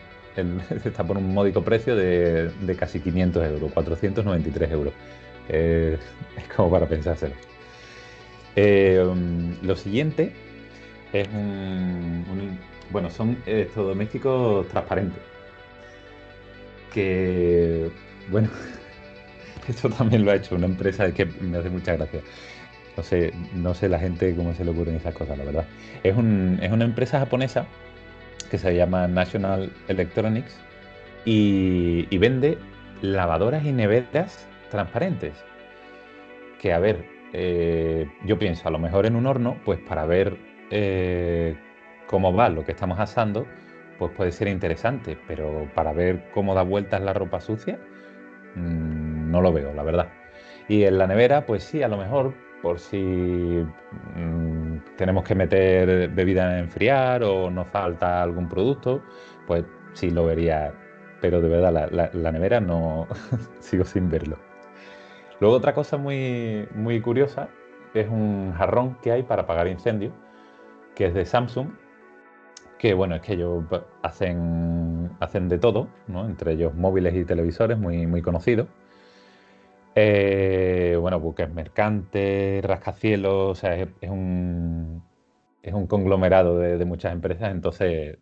está por un módico precio de, casi 500 euros, 493 euros. es como para pensárselo. Eh, lo siguiente es un, bueno, son estos domésticos transparentes. Que, bueno, esto también lo ha hecho una empresa que me hace mucha gracia. No sé, no sé la gente cómo se le ocurren esas cosas, la verdad. Es, es una empresa japonesa que se llama National Electronics y, vende lavadoras y neveras transparentes. Que a ver, eh, yo pienso, a lo mejor en un horno, pues para ver eh, cómo va lo que estamos asando, pues puede ser interesante, pero para ver cómo da vueltas la ropa sucia, mm, no lo veo, la verdad. Y en la nevera, pues sí, a lo mejor por si mm, tenemos que meter bebida a enfriar o nos falta algún producto, pues sí lo vería, pero de verdad la nevera no sigo sin verlo. Luego otra cosa muy, muy curiosa es un jarrón que hay para apagar incendios, que es de Samsung, que bueno, es que ellos hacen, hacen de todo, ¿no? entre ellos móviles y televisores muy, muy conocidos. Eh, bueno, buques mercantes, rascacielos, o sea, es, un, es un conglomerado de, muchas empresas, entonces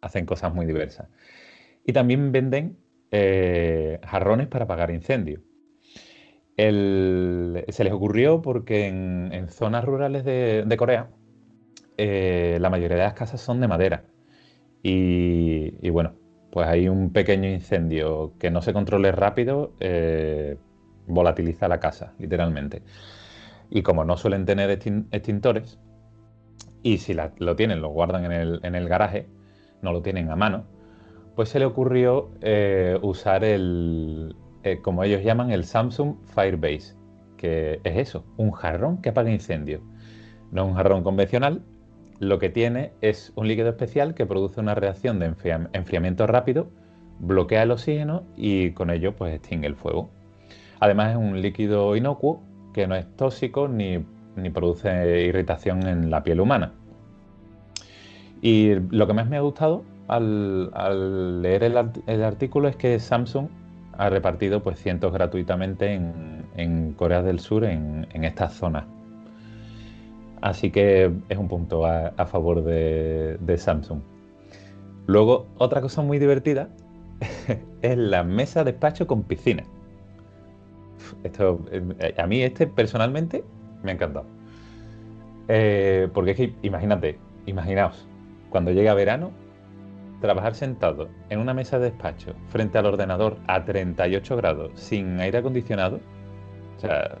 hacen cosas muy diversas. Y también venden eh, jarrones para apagar incendios se les ocurrió porque en, zonas rurales de, Corea eh, la mayoría de las casas son de madera. Y, bueno, pues hay un pequeño incendio que no se controle rápido, eh, volatiliza la casa, literalmente. Y como no suelen tener extintores, y si lo tienen, lo guardan en el, garaje, no lo tienen a mano, pues se le ocurrió eh, usar el, eh, como ellos llaman, el Samsung Firebase, que es eso, un jarrón que apaga incendios. No es un jarrón convencional, lo que tiene es un líquido especial que produce una reacción de enfriamiento rápido, bloquea el oxígeno y con ello pues extingue el fuego. Además es un líquido inocuo que no es tóxico ni, produce irritación en la piel humana. Y lo que más me ha gustado al, leer el, artículo es que Samsung ha repartido pues cientos gratuitamente en, Corea del Sur en, estas zonas. Así que es un punto a, favor de, Samsung. Luego, otra cosa muy divertida es la mesa despacho con piscina. Esto, eh, a mí este personalmente me ha encantado. Eh, porque es que imagínate, imaginaos, cuando llega verano, trabajar sentado en una mesa de despacho frente al ordenador a 38 grados sin aire acondicionado, o sea,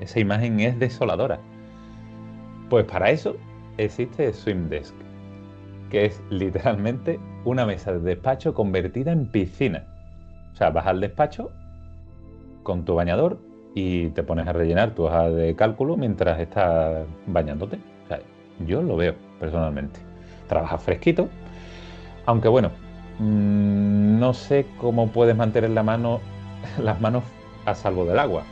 esa imagen es desoladora. Pues para eso existe Swim Desk, que es literalmente una mesa de despacho convertida en piscina. O sea, vas al despacho con tu bañador y te pones a rellenar tu hoja de cálculo mientras estás bañándote. Yo lo veo personalmente. Trabajas fresquito, aunque bueno, mm, no sé cómo puedes mantener la mano, las manos a salvo del agua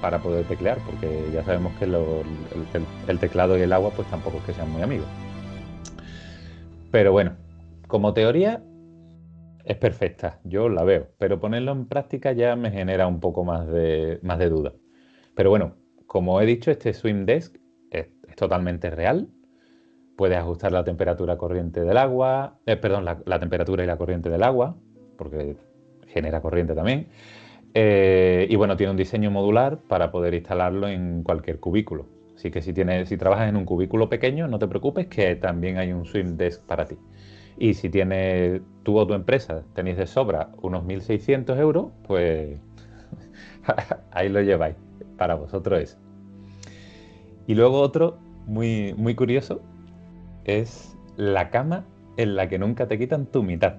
para poder teclear, porque ya sabemos que el, teclado y el agua pues tampoco es que sean muy amigos. Pero bueno, como teoría es perfecta, yo la veo, pero ponerlo en práctica ya me genera un poco más de, más de duda. Pero bueno, como he dicho, este Swim Desk es, totalmente real. Puedes ajustar la temperatura corriente del agua, eh, perdón, la, temperatura y la corriente del agua, porque genera corriente también. Eh, y bueno, tiene un diseño modular para poder instalarlo en cualquier cubículo. Así que si, tienes, si trabajas en un cubículo pequeño, no te preocupes que también hay un Swim Desk para ti. Y si tiene tú o tu empresa tenéis de sobra unos 1.600 euros, pues ahí lo lleváis. Para vosotros es. Y luego otro muy, muy curioso es la cama en la que nunca te quitan tu mitad.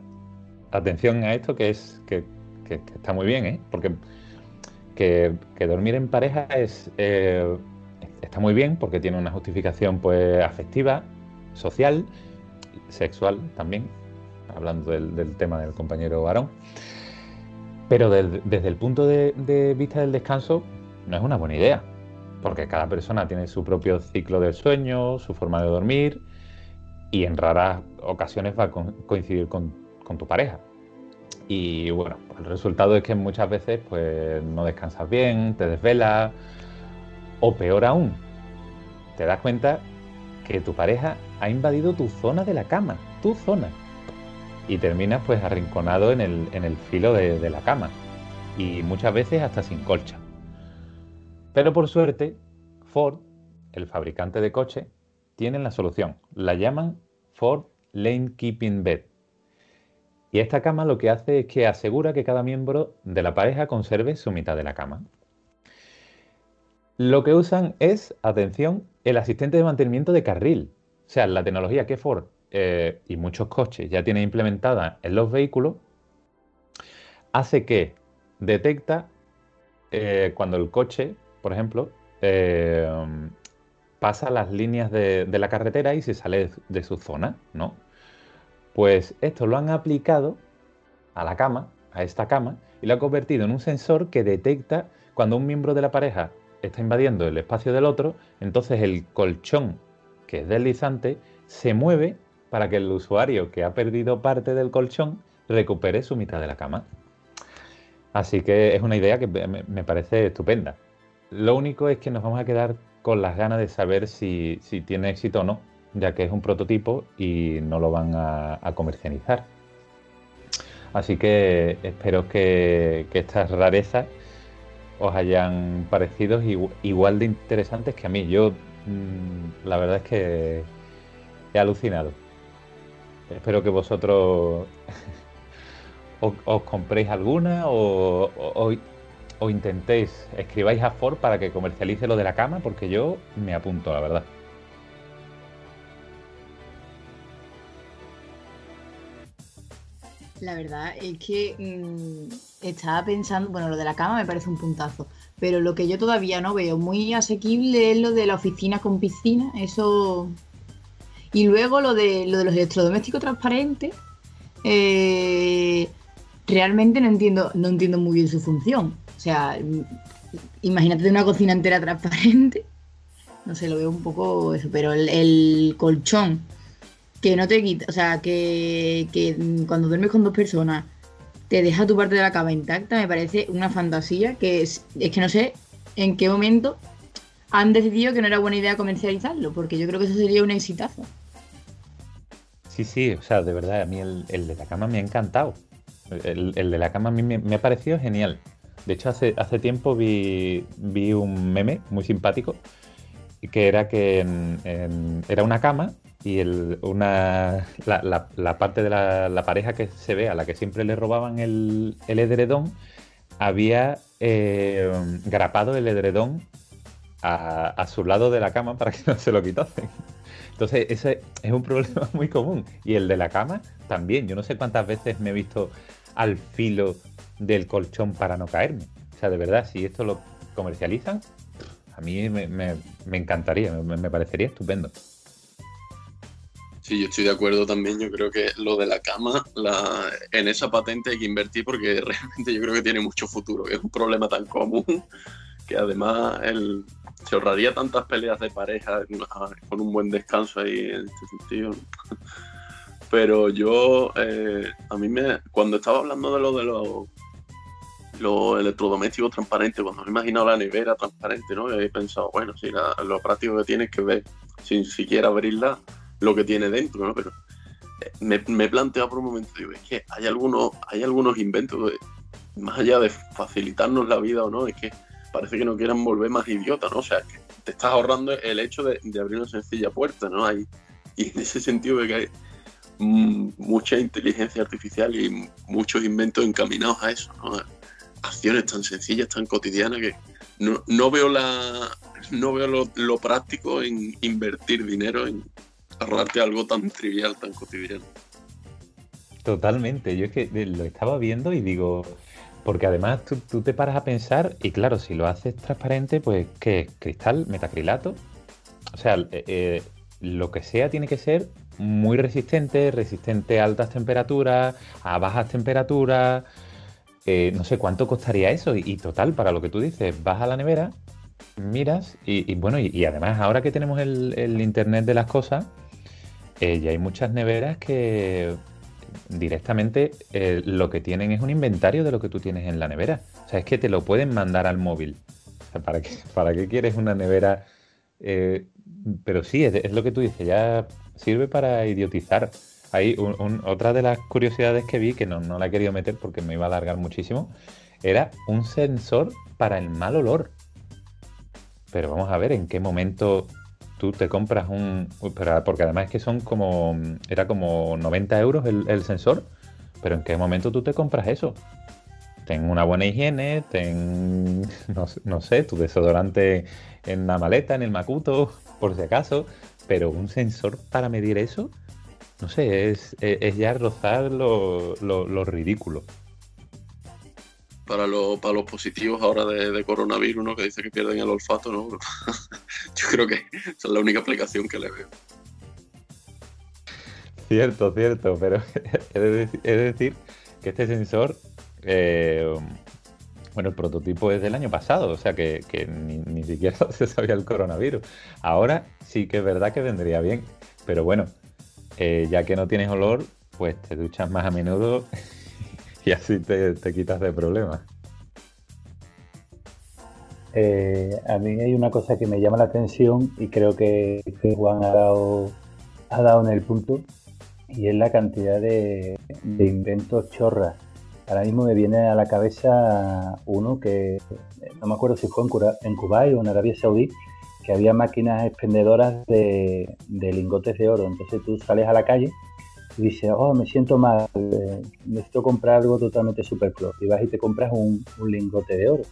Atención a esto que es que, está muy bien, ¿eh? porque que, dormir en pareja es eh, está muy bien porque tiene una justificación pues afectiva, social sexual también, hablando del, tema del compañero varón. Pero desde el punto de, vista del descanso, no es una buena idea, porque cada persona tiene su propio ciclo del sueño, su forma de dormir, y en raras ocasiones va a coincidir con, tu pareja. Y bueno, el resultado es que muchas veces pues, no descansas bien, te desvelas, o peor aún, te das cuenta que tu pareja ha invadido tu zona de la cama, tu zona. Y terminas pues arrinconado en el, en el filo de, la cama. Y muchas veces hasta sin colcha. Pero por suerte, Ford, el fabricante de coche, tiene la solución. La llaman Ford Lane Keeping Bed. Y esta cama lo que hace es que asegura que cada miembro de la pareja conserve su mitad de la cama. Lo que usan es, atención, el asistente de mantenimiento de carril. O sea, la tecnología que Ford eh, y muchos coches ya tienen implementada en los vehículos hace que detecta eh, cuando el coche, por ejemplo, eh, pasa las líneas de, de, la carretera y se sale de su zona, ¿no? Pues esto lo han aplicado a la cama, a esta cama, y lo ha convertido en un sensor que detecta cuando un miembro de la pareja está invadiendo el espacio del otro, entonces el colchón que es deslizante, se mueve para que el usuario que ha perdido parte del colchón recupere su mitad de la cama. Así que es una idea que me parece estupenda. Lo único es que nos vamos a quedar con las ganas de saber si, tiene éxito o no, ya que es un prototipo y no lo van a, comercializar. Así que espero que, estas rarezas os hayan parecido igual de interesantes que a mí. Yo Mm, la verdad es que he alucinado. Espero que vosotros os, compréis alguna o, intentéis, escribáis a Ford para que comercialice lo de la cama, porque yo me apunto, la verdad. La verdad es que mm, estaba pensando, bueno, lo de la cama me parece un puntazo, pero lo que yo todavía no veo muy asequible es lo de la oficina con piscina, eso... Y luego lo de, lo de los electrodomésticos transparentes, eh, realmente no entiendo, no entiendo muy bien su función. O sea, imagínate una cocina entera transparente, no sé, lo veo un poco eso, pero el, colchón que no te quita, o sea, que, que cuando duermes con dos personas te deja tu parte de la cama intacta, me parece una fantasía que es, es que no sé en qué momento han decidido que no era buena idea comercializarlo, porque yo creo que eso sería un exitazo. Sí, sí, o sea, de verdad, a mí el, de la cama me ha encantado. El, de la cama a mí me, ha parecido genial. De hecho, hace, hace tiempo vi, vi un meme muy simpático que era que era una cama y el, una, la, parte de la, pareja que se ve a la que siempre le robaban el, el edredón había eh, grapado el edredón a, su lado de la cama para que no se lo quitasen. Entonces, ese es un problema muy común. Y el de la cama también. Yo no sé cuántas veces me he visto al filo del colchón para no caerme. O sea, de verdad, si esto lo comercializan, a mí me, encantaría, me, parecería estupendo. Sí, yo estoy de acuerdo también. Yo creo que lo de la cama, en esa patente hay que invertir porque realmente yo creo que tiene mucho futuro. Es un problema tan común que además el, se ahorraría tantas peleas de pareja con un buen descanso ahí en este sentido. Pero yo, eh, a mí me, cuando estaba hablando de lo de los los electrodomésticos transparentes, cuando me he imaginado la nevera transparente, ¿no? He pensado, bueno, si lo práctico que tiene es que ver, sin siquiera abrirla, lo que tiene dentro, ¿no? Pero eh, me, me he planteado por un momento, digo, es que hay algunos, hay algunos inventos, más allá de facilitarnos la vida o no, es que parece que no quieran volver más idiotas, ¿no? O sea, que te estás ahorrando el hecho de, abrir una sencilla puerta, ¿no? Y en ese sentido de que hay mm, mucha inteligencia artificial y muchos inventos encaminados a eso, ¿no? acciones tan sencillas, tan cotidianas que no, veo la no veo lo, práctico en invertir dinero en ahorrarte algo tan trivial, tan cotidiano. Totalmente, yo es que lo estaba viendo y digo, porque además tú, te paras a pensar, y claro, si lo haces transparente, pues ¿qué? ¿Cristal? ¿Metacrilato? O sea, eh, eh, lo que sea tiene que ser muy resistente, resistente a altas temperaturas, a bajas temperaturas, eh, no sé cuánto costaría eso. Y, total, para lo que tú dices, vas a la nevera, miras y, bueno, y, además ahora que tenemos el, Internet de las cosas, ya hay muchas neveras que directamente eh, lo que tienen es un inventario de lo que tú tienes en la nevera. O sea, es que te lo pueden mandar al móvil. ¿para, qué, ¿Para qué quieres una nevera? pero sí, es, lo que tú dices, ya sirve para idiotizar. Hay otra de las curiosidades que vi, que no, la he querido meter porque me iba a alargar muchísimo, era un sensor para el mal olor. Pero vamos a ver en qué momento tú te compras un... Porque además es que son como... Era como 90 euros el, sensor. Pero en qué momento tú te compras eso. Ten una buena higiene, ten, no, no, sé, tu desodorante en la maleta, en el macuto, por si acaso. Pero un sensor para medir eso, no sé, es, ya rozar lo, ridículo. Para, para los positivos ahora de, coronavirus, ¿no? que dice que pierden el olfato, ¿no? yo creo que esa es la única aplicación que le veo. Cierto, cierto, pero es decir, que este sensor, eh, bueno, el prototipo es del año pasado, o sea que, ni, ni, siquiera se sabía el coronavirus. Ahora sí que es verdad que vendría bien, pero bueno, eh, ya que no tienes olor, pues te duchas más a menudo y así te, quitas de problemas. Eh, a mí hay una cosa que me llama la atención y creo que, Juan ha dado, ha dado en el punto y es la cantidad de, inventos chorras. Ahora mismo me viene a la cabeza uno que no me acuerdo si fue en, en Kuwait o en Arabia Saudí, que había máquinas expendedoras de, lingotes de oro. Entonces tú sales a la calle dices, oh, me siento mal, eh, necesito comprar algo totalmente superfluo. Y vas y te compras un, lingote de oro.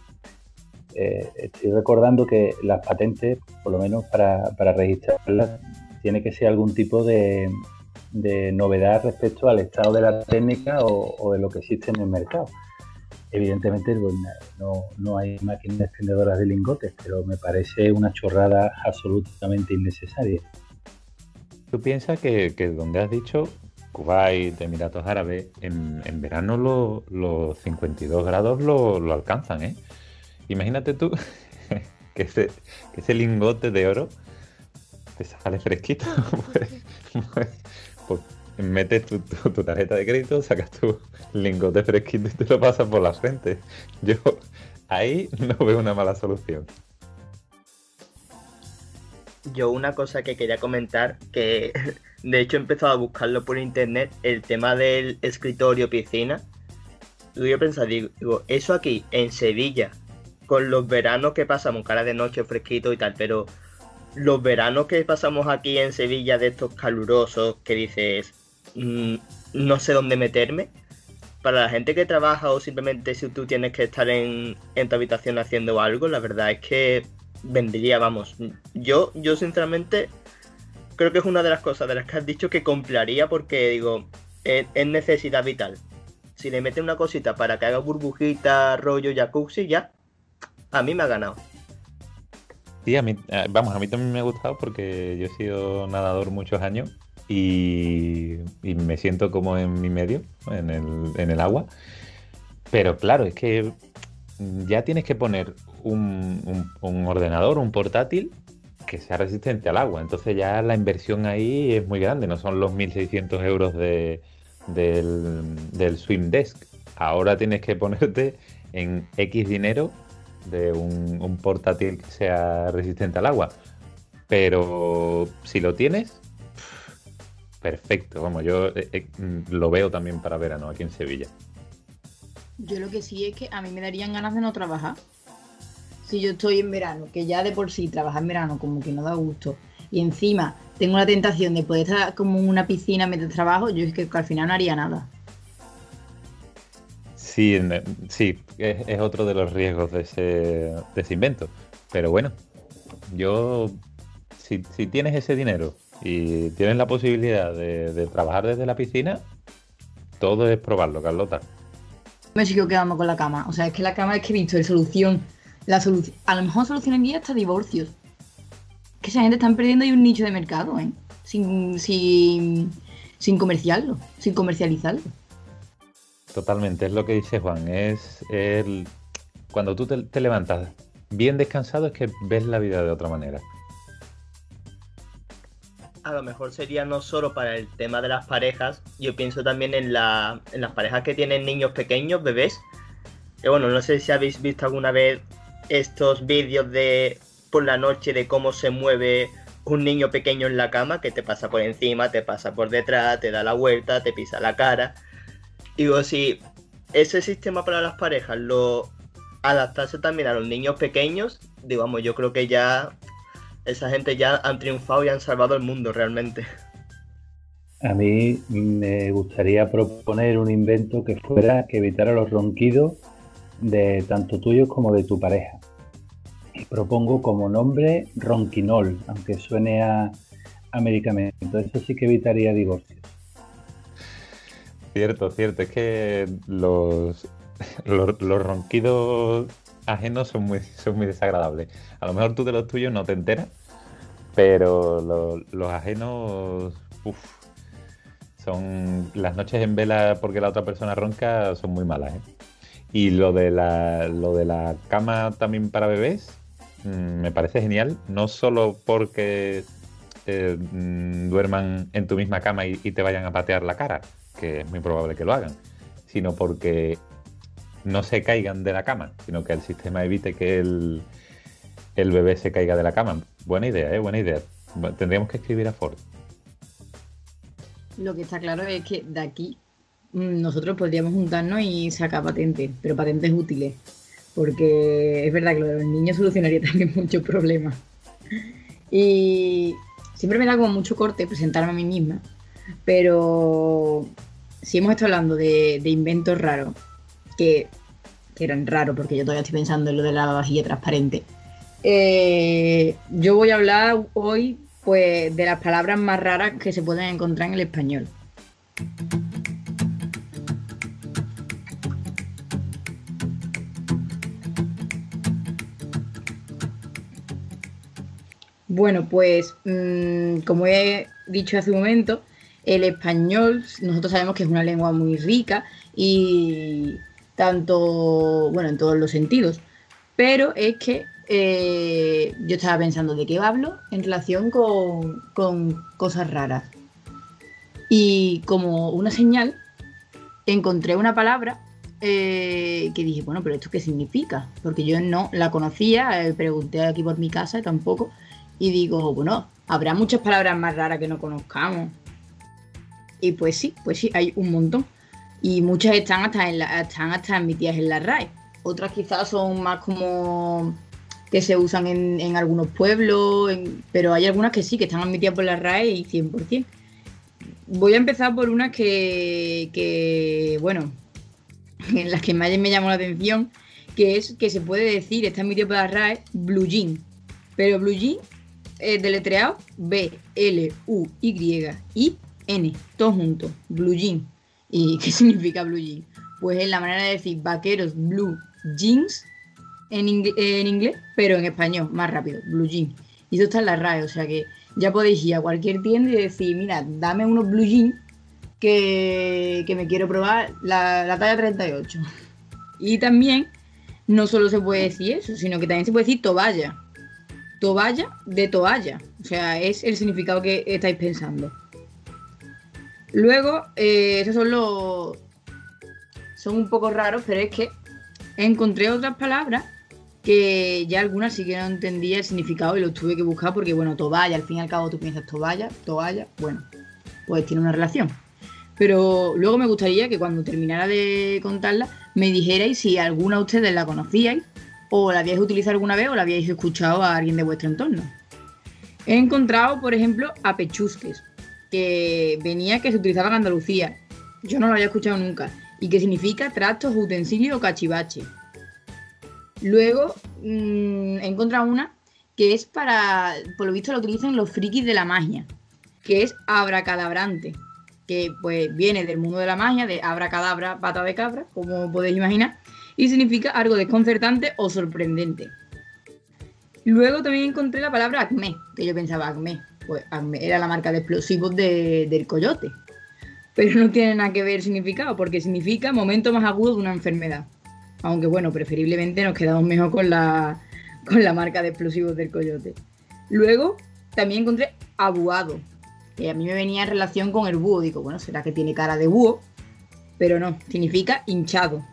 Eh, estoy recordando que las patentes, por lo menos para, registrarlas, tiene que ser algún tipo de, novedad respecto al estado de la técnica o de lo que existe en el mercado. Evidentemente pues, no, no hay máquinas expendedoras de lingotes, pero me parece una chorrada absolutamente innecesaria. Tú piensas que, donde has dicho Kuwait, Emiratos Árabes, en, verano los 52 grados lo, alcanzan, ¿eh? Imagínate tú que ese, lingote de oro te sale fresquito. pues, pues, pues metes tu, tarjeta de crédito, sacas tu lingote fresquito y te lo pasas por la frente. Yo ahí no veo una mala solución. Yo una cosa que quería comentar, que de hecho he empezado a buscarlo por internet, el tema del escritorio piscina, yo pensaba, digo, eso aquí en Sevilla, con los veranos que pasamos, cara de noche fresquito y tal, pero los veranos que pasamos aquí en Sevilla de estos calurosos que dices, mm, no sé dónde meterme, para la gente que trabaja o simplemente si tú tienes que estar en, en tu habitación haciendo algo, la verdad es que vendría, vamos. Yo, yo sinceramente creo que es una de las cosas de las que has dicho que compraría porque digo, es, necesidad vital. Si le mete una cosita para que haga burbujita, rollo, jacuzzi, ya, a mí me ha ganado. Sí, a mí, eh, vamos, a mí también me ha gustado porque yo he sido nadador muchos años y, me siento como en mi medio, en el, agua. Pero claro, es que ya tienes que poner un, ordenador, un portátil que sea resistente al agua. Entonces ya la inversión ahí es muy grande, no son los 1.600 euros de, del, del Swim Desk. Ahora tienes que ponerte en X dinero de un, un, portátil que sea resistente al agua. Pero si lo tienes, perfecto. Vamos, yo eh, eh, mm, lo veo también para verano aquí en Sevilla. Yo lo que sí es que a mí me darían ganas de no trabajar. Si yo estoy en verano, que ya de por sí trabajar en verano como que no da gusto, y encima tengo la tentación de poder estar como en una piscina mientras trabajo, yo es que al final no haría nada. Sí, sí, es, otro de los riesgos de ese, de ese invento. Pero bueno, yo, si, si tienes ese dinero y tienes la posibilidad de, trabajar desde la piscina, todo es probarlo, Carlota. Me sigo quedando con la cama. O sea, es que la cama es que he visto de solución. La solución. A lo mejor solucionaría hasta divorcios. Que esa gente está perdiendo ahí un nicho de mercado, ¿eh? Sin, sin, sin comerciarlo, sin comercializarlo. Totalmente, es lo que dice Juan. Es el. Cuando tú te levantas bien descansado, es que ves la vida de otra manera a lo mejor sería no solo para el tema de las parejas, yo pienso también en, la, en las parejas que tienen niños pequeños, bebés. Que bueno, no sé si habéis visto alguna vez estos vídeos de por la noche de cómo se mueve un niño pequeño en la cama, que te pasa por encima, te pasa por detrás, te da la vuelta, te pisa la cara. Digo, si ese sistema para las parejas lo adaptase también a los niños pequeños, digamos, yo creo que ya esa gente ya han triunfado y han salvado el mundo realmente. A mí me gustaría proponer un invento que fuera que evitara los ronquidos de tanto tuyos como de tu pareja. Y propongo como nombre ronquinol, aunque suene a, a medicamento. Eso sí que evitaría divorcios. Cierto, cierto. Es que los, los, los ronquidos ajenos son muy, son muy desagradables. A lo mejor tú de los tuyos no te enteras, pero los ajenos, uff, son las noches en vela porque la otra persona ronca son muy malas. ¿eh? Y lo de la, lo de la cama también para bebés mm, me parece genial, no solo porque eh, mm, duerman en tu misma cama y, y te vayan a patear la cara, que es muy probable que lo hagan, sino porque no se caigan de la cama, sino que el sistema evite que el, el bebé se caiga de la cama. Buena idea, ¿eh? Buena idea. Tendríamos que escribir a Ford. Lo que está claro es que de aquí nosotros podríamos juntarnos y sacar patentes, pero patentes útiles. Porque es verdad que lo de los niños solucionaría también muchos problemas. Y siempre me da como mucho corte presentarme a mí misma. Pero si hemos estado hablando de, de inventos raros que, eran raros, porque yo todavía estoy pensando en lo de la vajilla transparente. Eh, yo voy a hablar hoy pues, de las palabras más raras que se pueden encontrar en el español. Bueno, pues mm, como he dicho hace un momento, el español, nosotros sabemos que es una lengua muy rica y tanto, bueno, en todos los sentidos. Pero es que eh, yo estaba pensando de qué hablo en relación con, cosas raras. Y como una señal, encontré una palabra eh, que dije, bueno, pero ¿esto qué significa? Porque yo no la conocía, eh, pregunté aquí por mi casa tampoco. Y digo, bueno, habrá muchas palabras más raras que no conozcamos. Y pues sí, pues sí, hay un montón. y muchas están hasta, en la, están hasta admitidas en la RAE. Otras quizás son más como que se usan en, algunos pueblos, pero hay algunas que sí, que están admitidas por la RAE y 100%. Voy a empezar por unas que, que bueno, en las que más me llamó la atención, que es que se puede decir, está admitido por la RAE, blue jean. Pero blue jean es deletreado B-L-U-Y-I-N, todo junto, blue jean. ¿Y qué significa blue jean? Pues es la manera de decir vaqueros blue jeans en, en inglés, pero en español, más rápido, blue jean. Y eso está en la RAE, o sea que ya podéis ir a cualquier tienda y decir, mira, dame unos blue jeans que, me quiero probar la, la, talla 38. Y también no solo se puede decir eso, sino que también se puede decir toalla. Toalla de toalla. O sea, es el significado que estáis pensando. Luego, eh, esos son los. Son un poco raros, pero es que encontré otras palabras que ya algunas sí que no entendía el significado y los tuve que buscar porque, bueno, toalla, al fin y al cabo tú piensas toalla, toalla, bueno, pues tiene una relación. Pero luego me gustaría que cuando terminara de contarla me dijerais si alguna de ustedes la conocíais o la habíais utilizado alguna vez o la habíais escuchado a alguien de vuestro entorno. He encontrado, por ejemplo, a pechusques, que venía que se utilizaba en Andalucía. Yo no lo había escuchado nunca. Y que significa trastos, utensilios o cachivache. Luego mm, he encontrado una que es para, por lo visto lo utilizan los frikis de la magia, que es abracadabrante, que pues viene del mundo de la magia, de abracadabra, pata de cabra, como podéis imaginar, y significa algo desconcertante o sorprendente. Luego también encontré la palabra acme, que yo pensaba acme, pues acme era la marca de explosivos del coyote, pero no tiene nada que ver significado, porque significa momento más agudo de una enfermedad. Aunque bueno, preferiblemente nos quedamos mejor con la, con la marca de explosivos del coyote. Luego también encontré abuado, que a mí me venía en relación con el búho. Digo, bueno, será que tiene cara de búho, pero no, significa hinchado.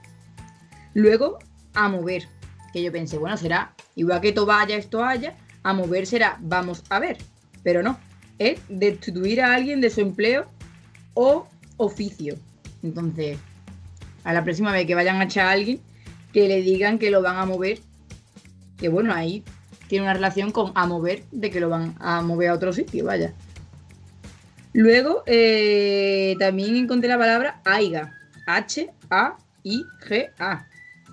Luego, a mover, que yo pensé, bueno, será igual que toalla es toalla, a mover será vamos a ver, pero no, es destituir a alguien de su empleo o oficio. Entonces, a la próxima vez que vayan a echar a alguien, que le digan que lo van a mover, que bueno, ahí tiene una relación con a mover, de que lo van a mover a otro sitio, vaya. Luego eh, también encontré la palabra AIGA, H-A-I-G-A.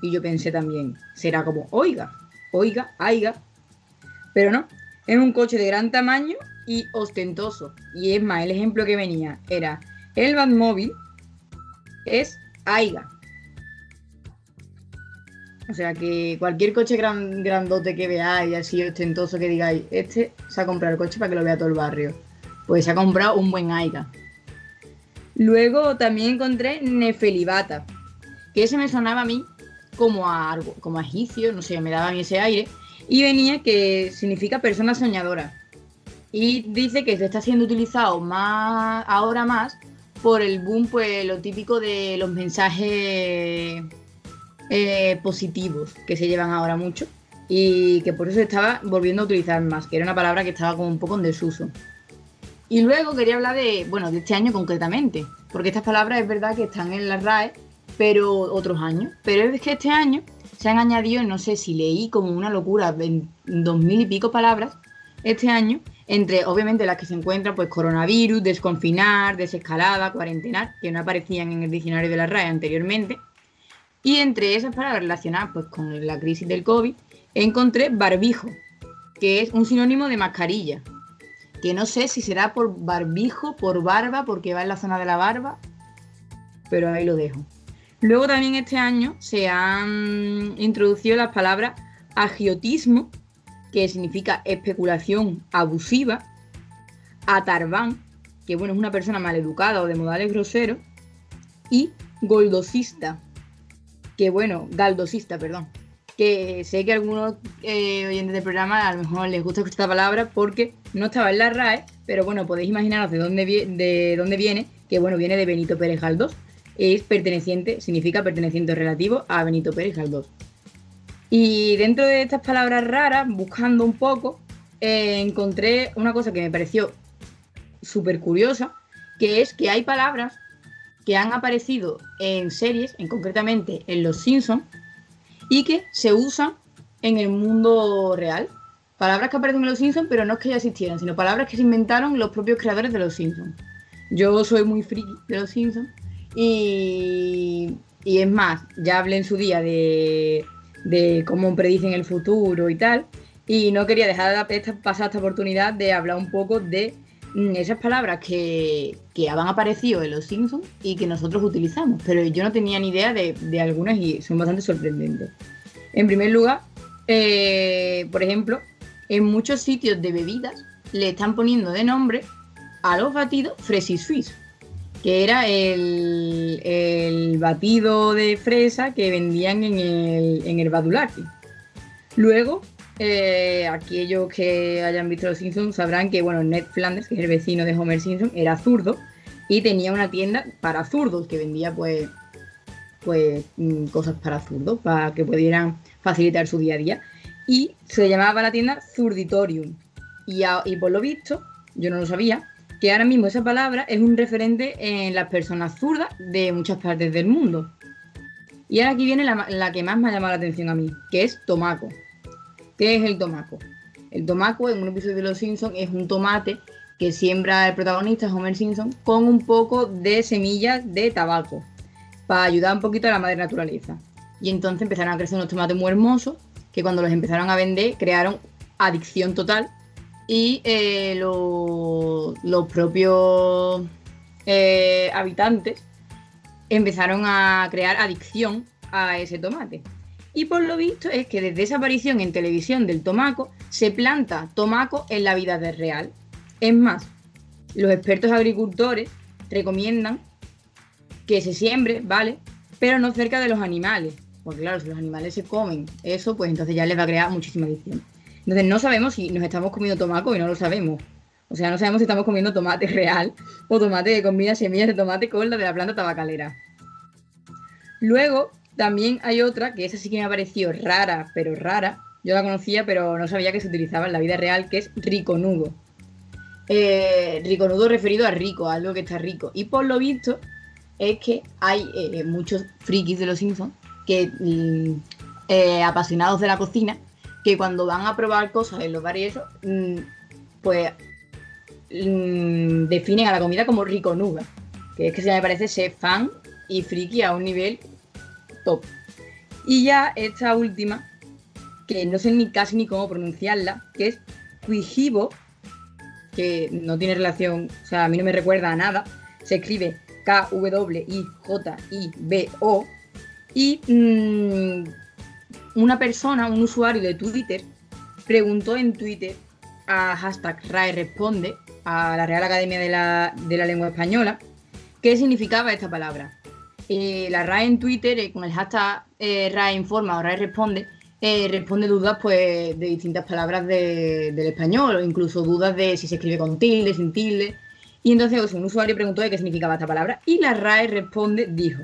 Y yo pensé también, será como oiga, oiga, AIGA. Pero no, es un coche de gran tamaño y ostentoso. Y es más, el ejemplo que venía era el Batmóvil es AIGA. O sea que cualquier coche gran, grandote que veáis, así ostentoso que digáis, este se ha comprado el coche para que lo vea todo el barrio. Pues se ha comprado un buen AIGA. Luego también encontré Nefelibata, que ese me sonaba a mí como a, como a no sé, me daba ese aire. Y venía que significa persona soñadora. Y dice que se está siendo utilizado más ahora más por el boom, pues lo típico de los mensajes eh, positivos que se llevan ahora mucho y que por eso estaba volviendo a utilizar más, que era una palabra que estaba como un poco en desuso. Y luego quería hablar de, bueno, de este año concretamente, porque estas palabras es verdad que están en la RAE, pero otros años. Pero es que este año se han añadido, no sé si leí como una locura, dos mil y pico palabras este año, entre obviamente las que se encuentran, pues coronavirus, desconfinar, desescalada, cuarentenar, que no aparecían en el diccionario de la RAE anteriormente. Y entre esas palabras relacionadas pues, con la crisis del COVID, encontré barbijo, que es un sinónimo de mascarilla. Que no sé si será por barbijo, por barba, porque va en la zona de la barba, pero ahí lo dejo. Luego también este año se han introducido las palabras agiotismo, que significa especulación abusiva, atarbán, que bueno, es una persona maleducada o de modales groseros, y goldosista, que bueno, galdosista, perdón, que sé que algunos eh, oyentes del programa a lo mejor les gusta esta palabra porque no estaba en la RAE, pero bueno, podéis imaginaros de dónde, de dónde viene, que bueno, viene de Benito Pérez Galdós, es perteneciente, significa perteneciente relativo a Benito Pérez Galdós. Y dentro de estas palabras raras, buscando un poco, eh, encontré una cosa que me pareció súper curiosa, que es que hay palabras que han aparecido en series, en concretamente en Los Simpsons, y que se usan en el mundo real. Palabras que aparecen en Los Simpsons, pero no es que ya existieran, sino palabras que se inventaron los propios creadores de Los Simpsons. Yo soy muy friki de Los Simpsons y, y es más, ya hablé en su día de, de cómo predicen el futuro y tal, y no quería dejar de pasar esta oportunidad de hablar un poco de mm, esas palabras que, que han aparecido en los Simpsons y que nosotros utilizamos, pero yo no tenía ni idea de, de algunas y son bastante sorprendentes. En primer lugar, eh, por ejemplo, en muchos sitios de bebidas le están poniendo de nombre a los batidos Fresi Swiss, que era el, el, batido de fresa que vendían en el, en el Badulaki. Luego, eh, aquellos que hayan visto Los Simpsons sabrán que, bueno, Ned Flanders, que es el vecino de Homer Simpson, era zurdo y tenía una tienda para zurdos que vendía, pues, pues mm, cosas para zurdos, para que pudieran facilitar su día a día. Y se llamaba la tienda Zurditorium. Y, y por lo visto, yo no lo sabía, que ahora mismo esa palabra es un referente en las personas zurdas de muchas partes del mundo. Y ahora aquí viene la, que más me ha llamado la atención a mí, que es tomaco. ¿Qué es el tomaco? El tomaco en un episodio de Los Simpsons es un tomate que siembra el protagonista Homer Simpson con un poco de semillas de tabaco para ayudar un poquito a la madre naturaleza. Y entonces empezaron a crecer unos tomates muy hermosos que cuando los empezaron a vender crearon adicción total y eh, lo, los propios eh, habitantes empezaron a crear adicción a ese tomate. Y por lo visto es que desde esa aparición en televisión del tomaco se planta tomaco en la vida real. Es más, los expertos agricultores recomiendan que se siembre, ¿vale? Pero no cerca de los animales. Porque claro, si los animales se comen eso, pues entonces ya les va a crear muchísima adicción. Entonces no sabemos si nos estamos comiendo tomaco y no lo sabemos. O sea, no sabemos si estamos comiendo tomate real o tomate que combina semillas de tomate con la de la planta tabacalera. Luego, también hay otra, que esa sí que me ha parecido rara, pero rara. Yo la conocía, pero no sabía que se utilizaba en la vida real, que es riconudo. Eh, riconudo referido a rico, a algo que está rico. Y por lo visto, es que hay eh, muchos frikis de los Simpsons que mm, eh, apasionados de la cocina que cuando van a probar cosas en los bares mm, pues mm, definen a la comida como riconuga, que es que se me parece ser fan y friki a un nivel top. Y ya esta última, que no sé ni casi ni cómo pronunciarla, que es Quijibo, que no tiene relación, o sea, a mí no me recuerda a nada, se escribe K-W-I-J-I-B-O, y mmm, una persona, un usuario de Twitter, preguntó en Twitter a hashtag RAE Responde, a la Real Academia de la, Lengua Española, qué significaba esta palabra. Eh, la RAE en Twitter, eh, con el hashtag eh, RAE Informa o RAE Responde, responde dudas pues, de distintas palabras del español, incluso dudas de si se escribe con tilde, sin tilde. Y entonces un usuario preguntó de qué significaba esta palabra y la RAE responde, dijo,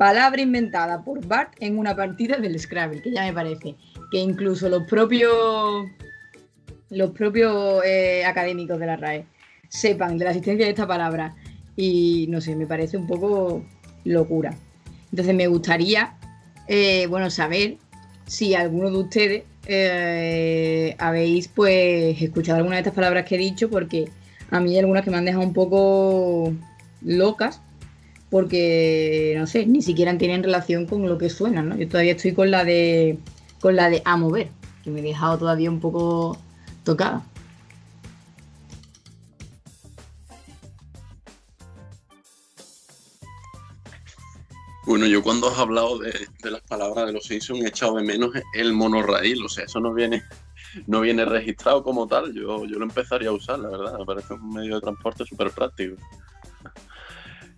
palabra inventada por Bart en una partida del Scrabble, que ya me parece que incluso los propios los propios eh, académicos de la RAE sepan de la existencia de esta palabra y no sé, me parece un poco locura. Entonces me gustaría, eh, bueno, saber si alguno de ustedes eh, habéis pues escuchado alguna de estas palabras que he dicho, porque a mí hay algunas que me han dejado un poco locas porque no sé, ni siquiera tienen relación con lo que suena, ¿no? Yo todavía estoy con la de con la de a mover, que me he dejado todavía un poco tocada. Bueno, yo cuando has hablado de, las palabras de los Simpsons he echado de menos el monorraíl, o sea, eso no viene, no viene registrado como tal, yo, yo lo empezaría a usar, la verdad, me parece un medio de transporte súper práctico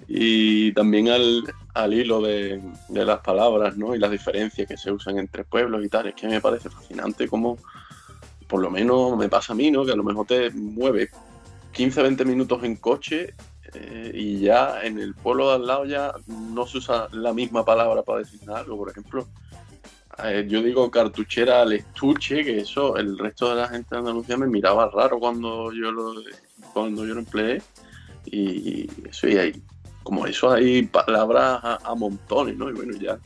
y también al, al hilo de, de, las palabras ¿no? y las diferencias que se usan entre pueblos y tal. Es que me parece fascinante cómo, por lo menos me pasa a mí, ¿no? que a lo mejor te mueves 15, 20 minutos en coche eh, y ya en el pueblo de al lado ya no se usa la misma palabra para decir algo. Por ejemplo, eh, yo digo cartuchera al estuche, que eso el resto de la gente de Andalucía me miraba raro cuando yo lo, cuando yo lo empleé. Y eso y ahí como eso hay palabras a, montones, ¿no? Y bueno, ya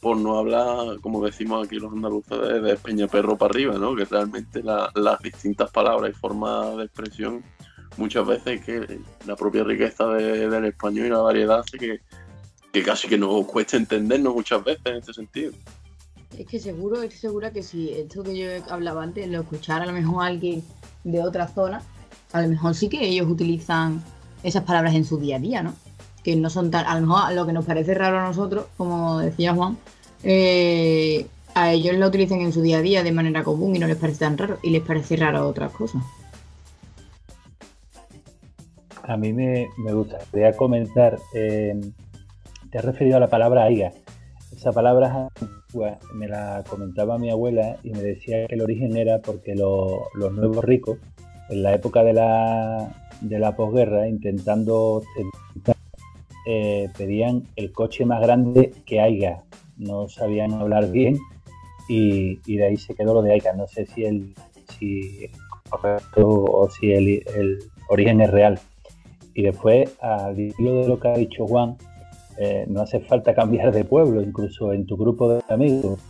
por no hablar, como decimos aquí los andaluces, de, de Perro para arriba, ¿no? Que realmente las distintas palabras y formas de expresión muchas veces que la propia riqueza del español y la variedad hace que, que casi que nos cueste entendernos muchas veces en este sentido. Es que seguro, estoy segura que si esto que yo hablaba antes lo escuchara a lo mejor alguien de otra zona, a lo mejor sí que ellos utilizan esas palabras en su día a día, ¿no? Que no son tan, a lo mejor lo que nos parece raro a nosotros, como decía Juan, eh, a ellos lo utilizan en su día a día de manera común y no les parece tan raro, y les parece raro otras cosas. A mí me, gustaría comentar, eh, te has referido a la palabra aiga. Esa palabra me la comentaba mi abuela y me decía que el origen era porque los nuevos ricos, en la época de la, de la posguerra, intentando eh, pedían el coche más grande que haya. No sabían hablar bien y, de ahí se quedó lo de Aiga. No sé si el, si correcto o si el, origen es real. Y después, al hilo de lo que ha dicho Juan, eh, no hace falta cambiar de pueblo, incluso en tu grupo de amigos.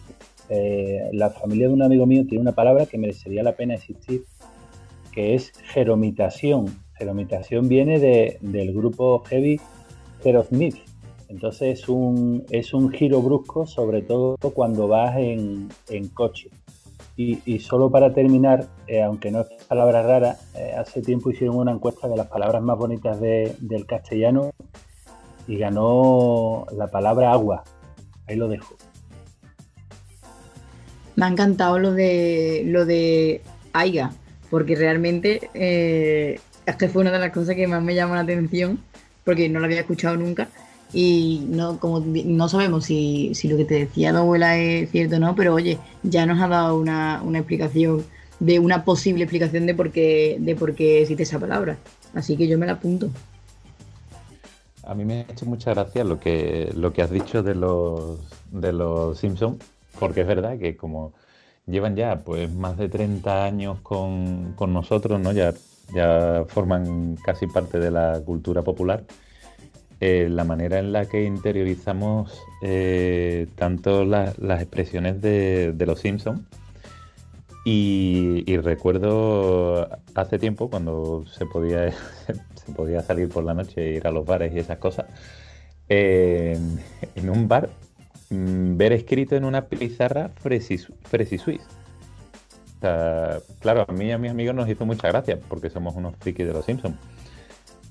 Eh, la familia de un amigo mío tiene una palabra que merecería la pena existir, que es jeromitación. Jeromitación viene del grupo heavy Smith. Entonces es un, es un giro brusco, sobre todo cuando vas en, en coche. Y, solo para terminar, eh, aunque no es palabra rara, eh, hace tiempo hicieron una encuesta de las palabras más bonitas del castellano y ganó la palabra agua. Ahí lo dejo. Me ha encantado lo de lo de Aiga, porque realmente eh, es que fue una de las cosas que más me llamó la atención, porque no lo había escuchado nunca y no, como no sabemos si, lo que te decía la abuela es cierto o no, pero oye, ya nos ha dado una, explicación de una posible explicación de por qué, de por qué existe esa palabra. Así que yo me la apunto. A mí me ha hecho mucha gracia lo que, lo que has dicho de los, de los Simpsons, porque es verdad que como llevan ya pues más de 30 años con, con nosotros, ¿no? Ya, ya forman casi parte de la cultura popular eh, la manera en la que interiorizamos eh, tanto las expresiones de, los Simpsons. Y, recuerdo hace tiempo, cuando se podía, se podía salir por la noche e ir a los bares y esas cosas, en un bar mm, ver escrito en una pizarra Fresi, Swiss. claro, a mí y a mis amigos nos hizo mucha gracia porque somos unos frikis de los Simpsons.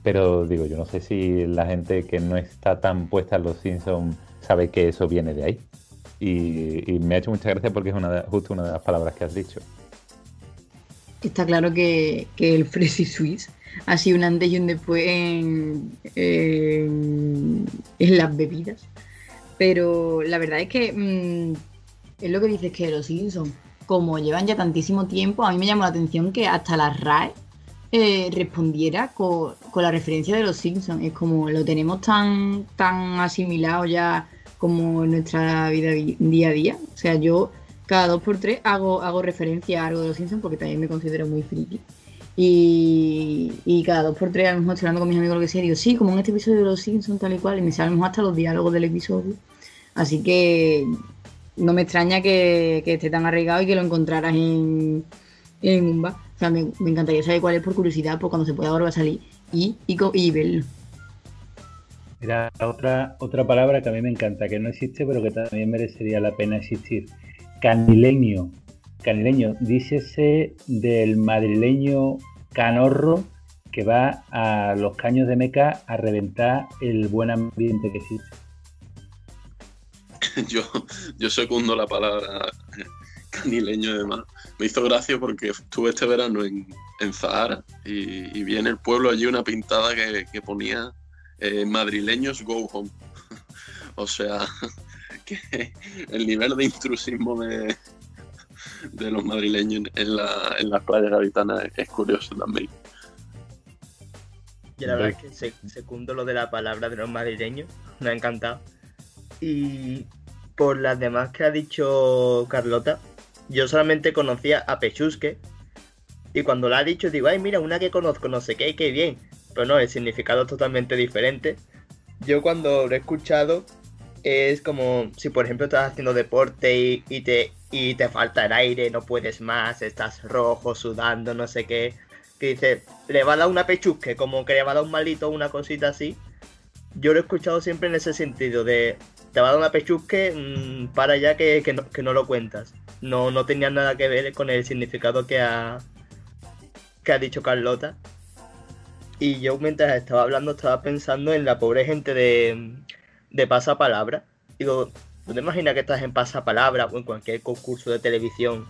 Pero digo, yo no sé si la gente que no está tan puesta en los Simpsons sabe que eso viene de ahí. Y, me ha hecho mucha gracia porque es una justo una de las palabras que has dicho. Está claro que, el Fresi Swiss ha sido un antes y un después en, en, las bebidas. Pero la verdad es que mm, es lo que dices que los Simpsons, como llevan ya tantísimo tiempo, a mí me llamó la atención que hasta las RAE eh, respondiera con, la referencia de los Simpsons. Es como lo tenemos tan, tan asimilado ya como en nuestra vida día a día. O sea, yo cada dos por tres hago, hago referencia a algo de los Simpsons porque también me considero muy friki. Y, cada dos por tres, a lo mejor hablando con mis amigos lo que sea, digo, sí, como en este episodio de Los Simpsons, tal y cual, y me salen hasta los diálogos del episodio. Así que no me extraña que, esté tan arraigado y que lo encontraras en, en un bar me, encantaría saber cuál es por curiosidad, por cuando se pueda va a salir y, y, y verlo. Mira, otra, otra palabra que a mí me encanta, que no existe, pero que también merecería la pena existir. Canileño. Canileño, dícese del madrileño canorro que va a los caños de Meca a reventar el buen ambiente que existe. Yo, yo segundo la palabra canileño además. Me hizo gracia porque estuve este verano en, en Zahara y, vi en el pueblo allí una pintada que, ponía eh, madrileños go home. o sea, que el nivel de intrusismo de, de los madrileños en, la, en las playas habitanas es curioso también. Y la verdad es que segundo lo de la palabra de los madrileños, me ha encantado. Y por las demás que ha dicho Carlota, yo solamente conocía a Pechusque. Y cuando la ha dicho, digo, ay, mira, una que conozco, no sé qué, qué bien. Pero no, el significado es totalmente diferente. yo cuando lo he escuchado es como si por ejemplo estás haciendo deporte y, y te, y te falta el aire, no puedes más, estás rojo, sudando, no sé qué. Que dice, le va a dar una pechusque, como que le va a dar un malito o una cosita así. Yo lo he escuchado siempre en ese sentido, de te va a dar una pechusque, mm, para ya que, que, no, que no lo cuentas. No, no tenía nada que ver con el significado que ha, que ha dicho Carlota. Y yo mientras estaba hablando estaba pensando en la pobre gente de, de pasapalabra. Digo, ¿no te imaginas que estás en pasapalabra o en cualquier concurso de televisión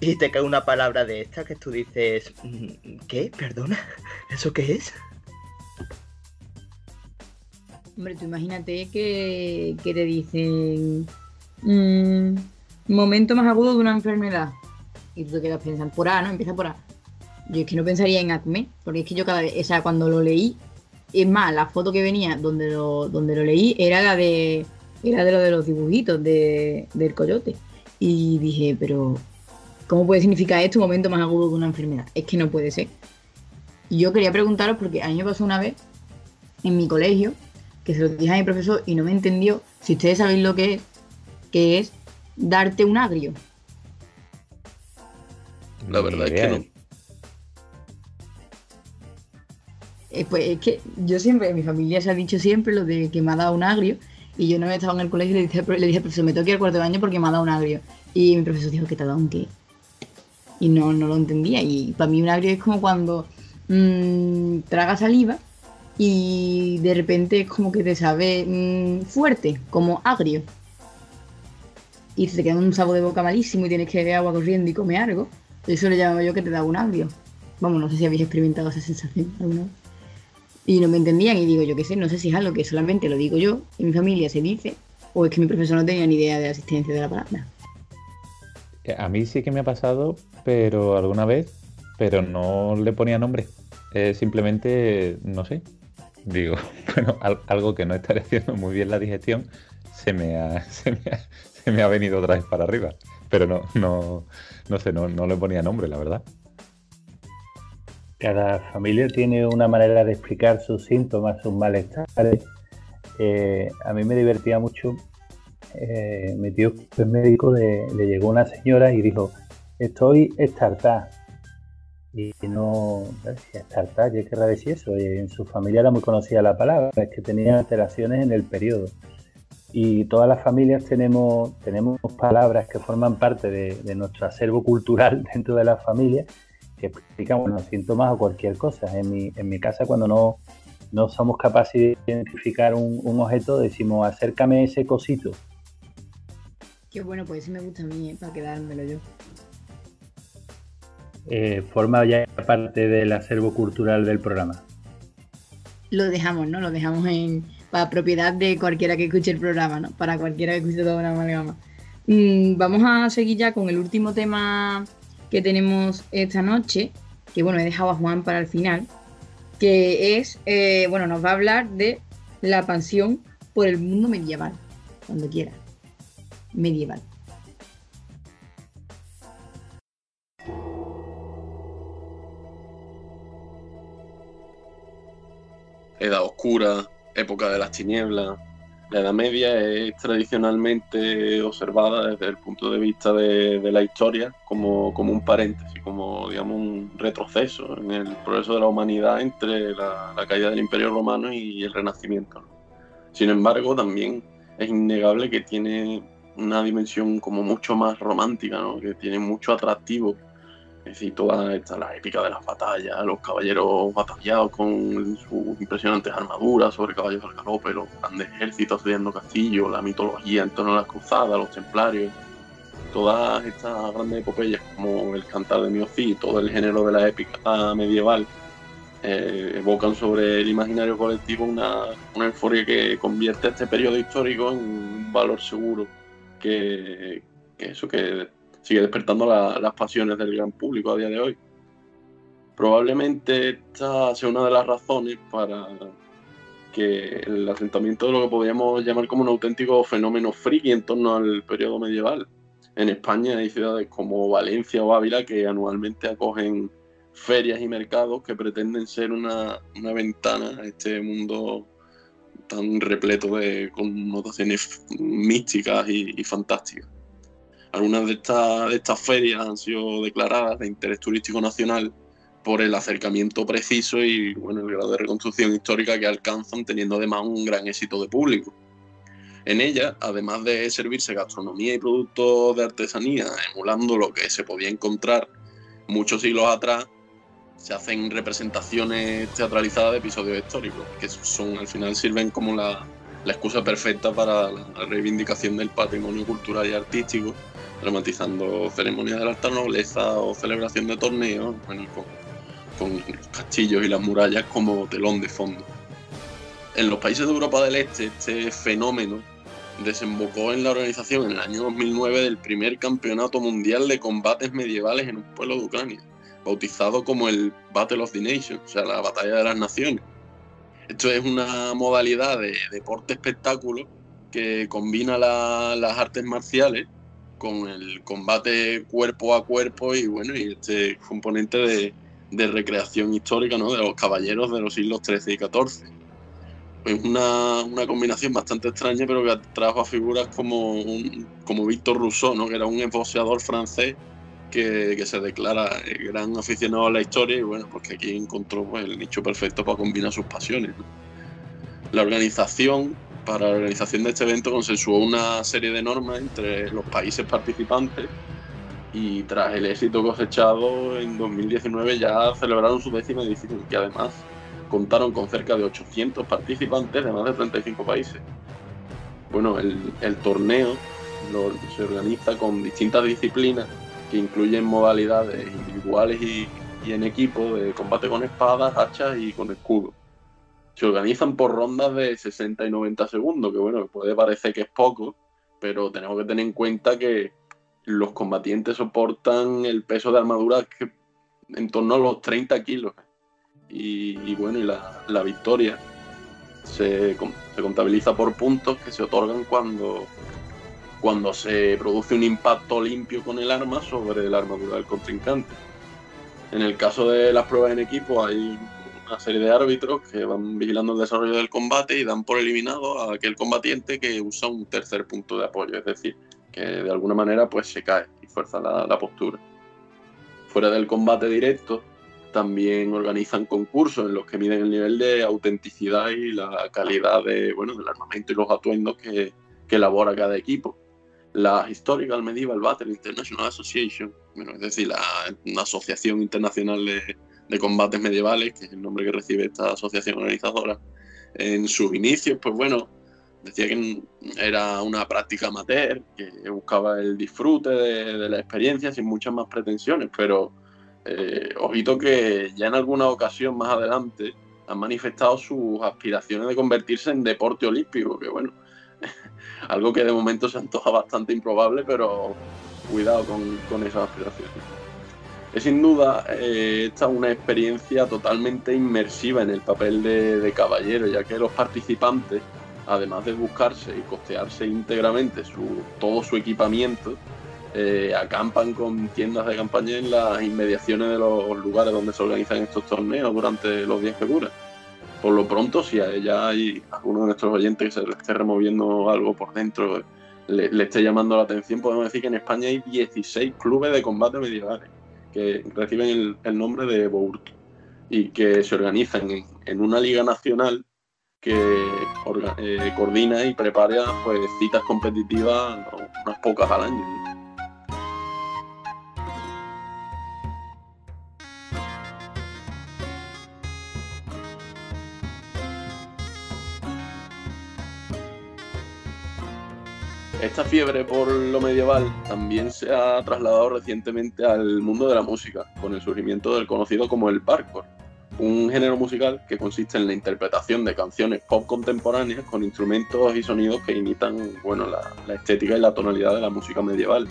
y te cae una palabra de esta que tú dices, mm, ¿qué? ¿Perdona? ¿Eso qué es? Hombre, tú imagínate que, que te dicen mm, momento más agudo de una enfermedad. Y tú te quedas pensando, por A, ¿no? Empieza por A. Yo es que no pensaría en acme, porque es que yo cada vez, o sea, cuando lo leí, es más, la foto que venía donde lo, donde lo leí era la de, era de lo de los dibujitos de, del coyote. Y dije, pero, ¿cómo puede significar esto un momento más agudo de una enfermedad? Es que no puede ser. Y yo quería preguntaros, porque a mí me pasó una vez en mi colegio, que se lo dije a mi profesor y no me entendió, si ustedes sabéis lo que es, que es darte un agrio. La verdad es que no. Eh, pues es que yo siempre, en mi familia se ha dicho siempre lo de que me ha dado un agrio. Y yo no estaba en el colegio y le dije, le dije profesor, me tengo que ir al cuarto de baño porque me ha dado un agrio. Y mi profesor dijo, ¿que te ha dado un qué? Y no, no lo entendía. Y para mí un agrio es como cuando mmm, tragas saliva y de repente es como que te sabe mmm, fuerte, como agrio. Y te queda un sabor de boca malísimo y tienes que beber agua corriendo y comer algo. Eso le llamo yo que te da un agrio. Vamos, no sé si habéis experimentado esa sensación alguna vez. Y no me entendían y digo, yo qué sé, no sé si es algo que solamente lo digo yo, en mi familia se dice, o es que mi profesor no tenía ni idea de la existencia de la palabra. A mí sí que me ha pasado, pero alguna vez, pero no le ponía nombre. Eh, simplemente, no sé, digo, bueno, al- algo que no estaré haciendo muy bien la digestión, se me ha, se me ha, se me ha venido otra vez para arriba. Pero no, no, no sé, no, no le ponía nombre, la verdad. Cada familia tiene una manera de explicar sus síntomas, sus malestares. Eh, a mí me divertía mucho. eh, mi tío médico, le, le llegó una señora y dijo, estoy estartá. Y no, estartá, ¿qué querrá decir eso? Y en su familia era muy conocida la palabra, es que tenía alteraciones en el periodo. Y todas las familias tenemos, tenemos palabras que forman parte de, nuestro acervo cultural dentro de la familia que explican bueno, síntomas o cualquier cosa. En mi, en mi casa, cuando no, no somos capaces de identificar un, un objeto, decimos acércame ese cosito. Qué bueno, pues ese me gusta a mí, eh, para quedármelo yo. Eh, forma ya parte del acervo cultural del programa. Lo dejamos, ¿no? Lo dejamos en para propiedad de cualquiera que escuche el programa, ¿no? Para cualquiera que escuche toda una amalgama. Mm, vamos a seguir ya con el último tema que tenemos esta noche, que bueno, he dejado a Juan para el final, que es, eh, bueno, nos va a hablar de la pasión por el mundo medieval, cuando quiera. Medieval. Edad oscura, época de las tinieblas. La Edad Media es tradicionalmente observada desde el punto de vista de, la historia como, como un paréntesis, como digamos un retroceso en el progreso de la humanidad entre la, caída del Imperio Romano y el Renacimiento. Sin embargo, también es innegable que tiene una dimensión como mucho más romántica, que tiene mucho atractivo es decir, toda esta, la épica de las batallas, los caballeros batallados con sus impresionantes armaduras sobre caballos al galope, los grandes ejércitos asediando castillos, la mitología en torno a las cruzadas, los templarios, todas estas grandes epopeyas como el cantar de Miocí, todo el género de la épica medieval, eh, evocan sobre el imaginario colectivo una, una euforia que convierte este periodo histórico en un valor seguro que, que eso que sigue despertando la- las pasiones del gran público a día de hoy. Probablemente esta sea una de las razones para que el asentamiento de lo que podríamos llamar como un auténtico fenómeno friki en torno al periodo medieval. En España hay ciudades como Valencia o Ávila que anualmente acogen ferias y mercados que pretenden ser una, una ventana a este mundo tan repleto de connotaciones místicas y, fantásticas. Algunas de estas, de estas ferias han sido declaradas de interés turístico nacional por el acercamiento preciso y bueno, el grado de reconstrucción histórica que alcanzan, teniendo además un gran éxito de público. En ella, además de servirse gastronomía y productos de artesanía, emulando lo que se podía encontrar muchos siglos atrás, se hacen representaciones teatralizadas de episodios históricos, que son al final sirven como la, excusa perfecta para la reivindicación del patrimonio cultural y artístico, dramatizando ceremonias de la alta nobleza o celebración de torneos, con, con los castillos y las murallas como telón de fondo. En los países de Europa del Este, este fenómeno desembocó en la organización en el año 2009 del primer campeonato mundial de combates medievales en un pueblo de Ucrania, bautizado como el Battle of the Nations, o sea, la batalla de las naciones. Esto es una modalidad de deporte espectáculo que combina las artes marciales con el combate cuerpo a cuerpo y bueno, y este componente de, recreación histórica ¿no? de los caballeros de los siglos XIII y XIV es una, una, combinación bastante extraña, pero que trajo a figuras como, como Víctor Rousseau, ¿no? que era un boxeador francés que, que, se declara gran aficionado a la historia y bueno, porque aquí encontró pues, el nicho perfecto para combinar sus pasiones. La organización, para la organización de este evento, consensuó una serie de normas entre los países participantes y tras el éxito cosechado en 2019 ya celebraron su décima edición, que además contaron con cerca de 800 participantes de más de 35 países. Bueno, el, torneo se organiza con distintas disciplinas incluyen modalidades individuales y, en equipo de combate con espadas, hachas y con escudo. Se organizan por rondas de 60 y 90 segundos, que bueno, puede parecer que es poco, pero tenemos que tener en cuenta que los combatientes soportan el peso de armadura en torno a los 30 kilos y, bueno, y la, victoria se, contabiliza por puntos que se otorgan cuando, cuando se produce un impacto limpio con el arma sobre la armadura del contrincante. En el caso de las pruebas en equipo hay una serie de árbitros que van vigilando el desarrollo del combate y dan por eliminado a aquel combatiente que usa un tercer punto de apoyo, es decir, que de alguna manera pues se cae y fuerza la, postura. Fuera del combate directo, también organizan concursos en los que miden el nivel de autenticidad y la calidad de, bueno, del armamento y los atuendos que elabora cada equipo. La Historical Medieval Battle International Association, bueno, es decir, la, una asociación internacional de, de, combates medievales, que es el nombre que recibe esta asociación organizadora, en sus inicios, pues bueno, decía que era una práctica amateur, que buscaba el disfrute de, de la experiencia sin muchas más pretensiones, pero eh, ojito que ya en alguna ocasión más adelante han manifestado sus aspiraciones de convertirse en deporte olímpico, que bueno, algo que de momento se antoja bastante improbable, pero cuidado con, esas aspiraciones. Es sin duda eh, esta una experiencia totalmente inmersiva en el papel de, caballero, ya que los participantes, además de buscarse y costearse íntegramente su, todo su equipamiento, eh, acampan con tiendas de campaña en las inmediaciones de los lugares donde se organizan estos torneos durante los días que duran. Por lo pronto, si a ella hay alguno de nuestros oyentes que se le esté removiendo algo por dentro, le, esté llamando la atención, podemos decir que en España hay 16 clubes de combate medievales que reciben el, nombre de BOURT y que se organizan en, una liga nacional que eh, coordina y prepara pues, citas competitivas unas pocas al año. Esta fiebre por lo medieval también se ha trasladado recientemente al mundo de la música, con el surgimiento del conocido como el parkour, un género musical que consiste en la interpretación de canciones pop contemporáneas con instrumentos y sonidos que imitan bueno, la, estética y la tonalidad de la música medieval.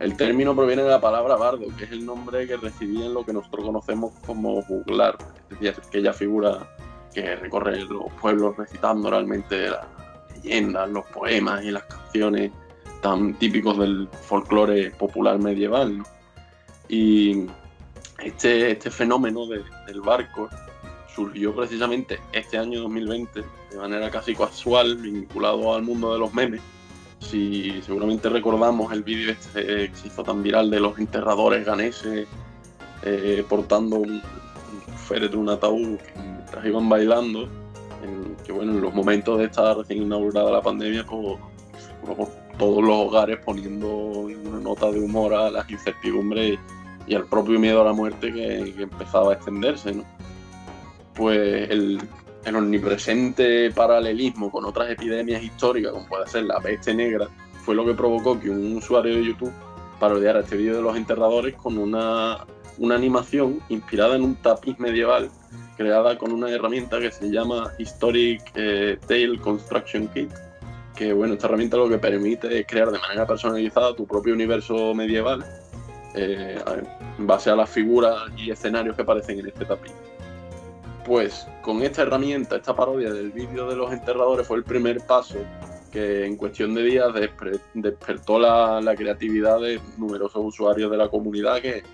El término proviene de la palabra bardo, que es el nombre que recibía en lo que nosotros conocemos como juglar, es decir, aquella figura que recorre los pueblos recitando realmente la, leyendas, los poemas y las canciones tan típicos del folclore popular medieval. Y este, este fenómeno del barco surgió precisamente este año 2020 de manera casi casual, vinculado al mundo de los memes. Si seguramente recordamos el vídeo este que se hizo tan viral de los enterradores ganeses eh, portando un, un féretro, un ataúd, mientras iban bailando, que bueno, en los momentos de estar recién inaugurada la pandemia, pues, todos los hogares poniendo una nota de humor a las incertidumbres y al propio miedo a la muerte que, empezaba a extenderse, ¿no? pues el, omnipresente paralelismo con otras epidemias históricas, como puede ser la peste negra, fue lo que provocó que un usuario de YouTube parodiara este vídeo de los enterradores con una, animación inspirada en un tapiz medieval creada con una herramienta que se llama Historic eh, Tale Construction Kit, que bueno, esta herramienta lo que permite es crear de manera personalizada tu propio universo medieval eh, en base a las figuras y escenarios que aparecen en este tapiz. Pues con esta herramienta, esta parodia del vídeo de los enterradores fue el primer paso que en cuestión de días despertó la, creatividad de numerosos usuarios de la comunidad que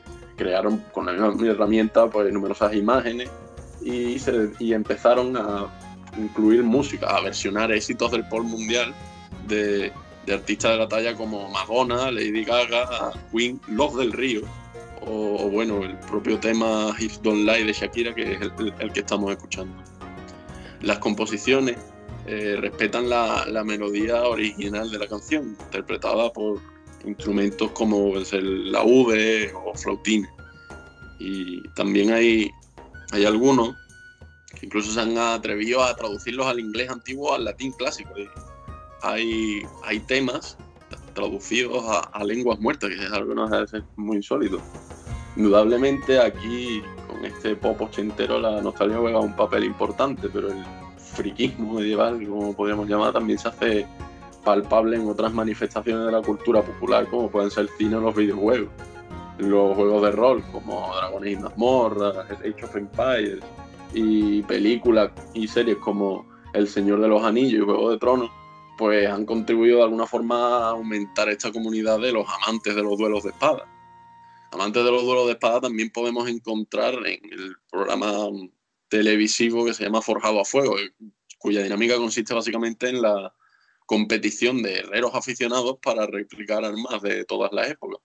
crearon con la misma herramienta pues, numerosas imágenes y, y empezaron a incluir música, a versionar éxitos del pop mundial de, de artistas de la talla como Madonna, Lady Gaga, Queen, Los del Río o, bueno, el propio tema Hips Don't Lie de Shakira, que es el, que estamos escuchando. Las composiciones eh, respetan la, melodía original de la canción, interpretada por instrumentos como el la V o flautines. Y también hay, hay algunos que incluso se han atrevido a traducirlos al inglés antiguo al latín clásico. Hay, hay temas traducidos a, lenguas muertas, que es algo que hace muy insólito. Indudablemente aquí, con este pop ochentero, la nostalgia juega un papel importante, pero el friquismo medieval, como podríamos llamar, también se hace palpable en otras manifestaciones de la cultura popular, como pueden ser el cine o los videojuegos. Los juegos de rol, como Dragones y Mazmorras, Age of Empires, y películas y series como El Señor de los Anillos y Juego de Tronos, pues han contribuido de alguna forma a aumentar esta comunidad de los amantes de los duelos de espada. Amantes de los duelos de espada también podemos encontrar en el programa televisivo que se llama Forjado a Fuego, cuya dinámica consiste básicamente en la competición de herreros aficionados para replicar armas de todas las épocas.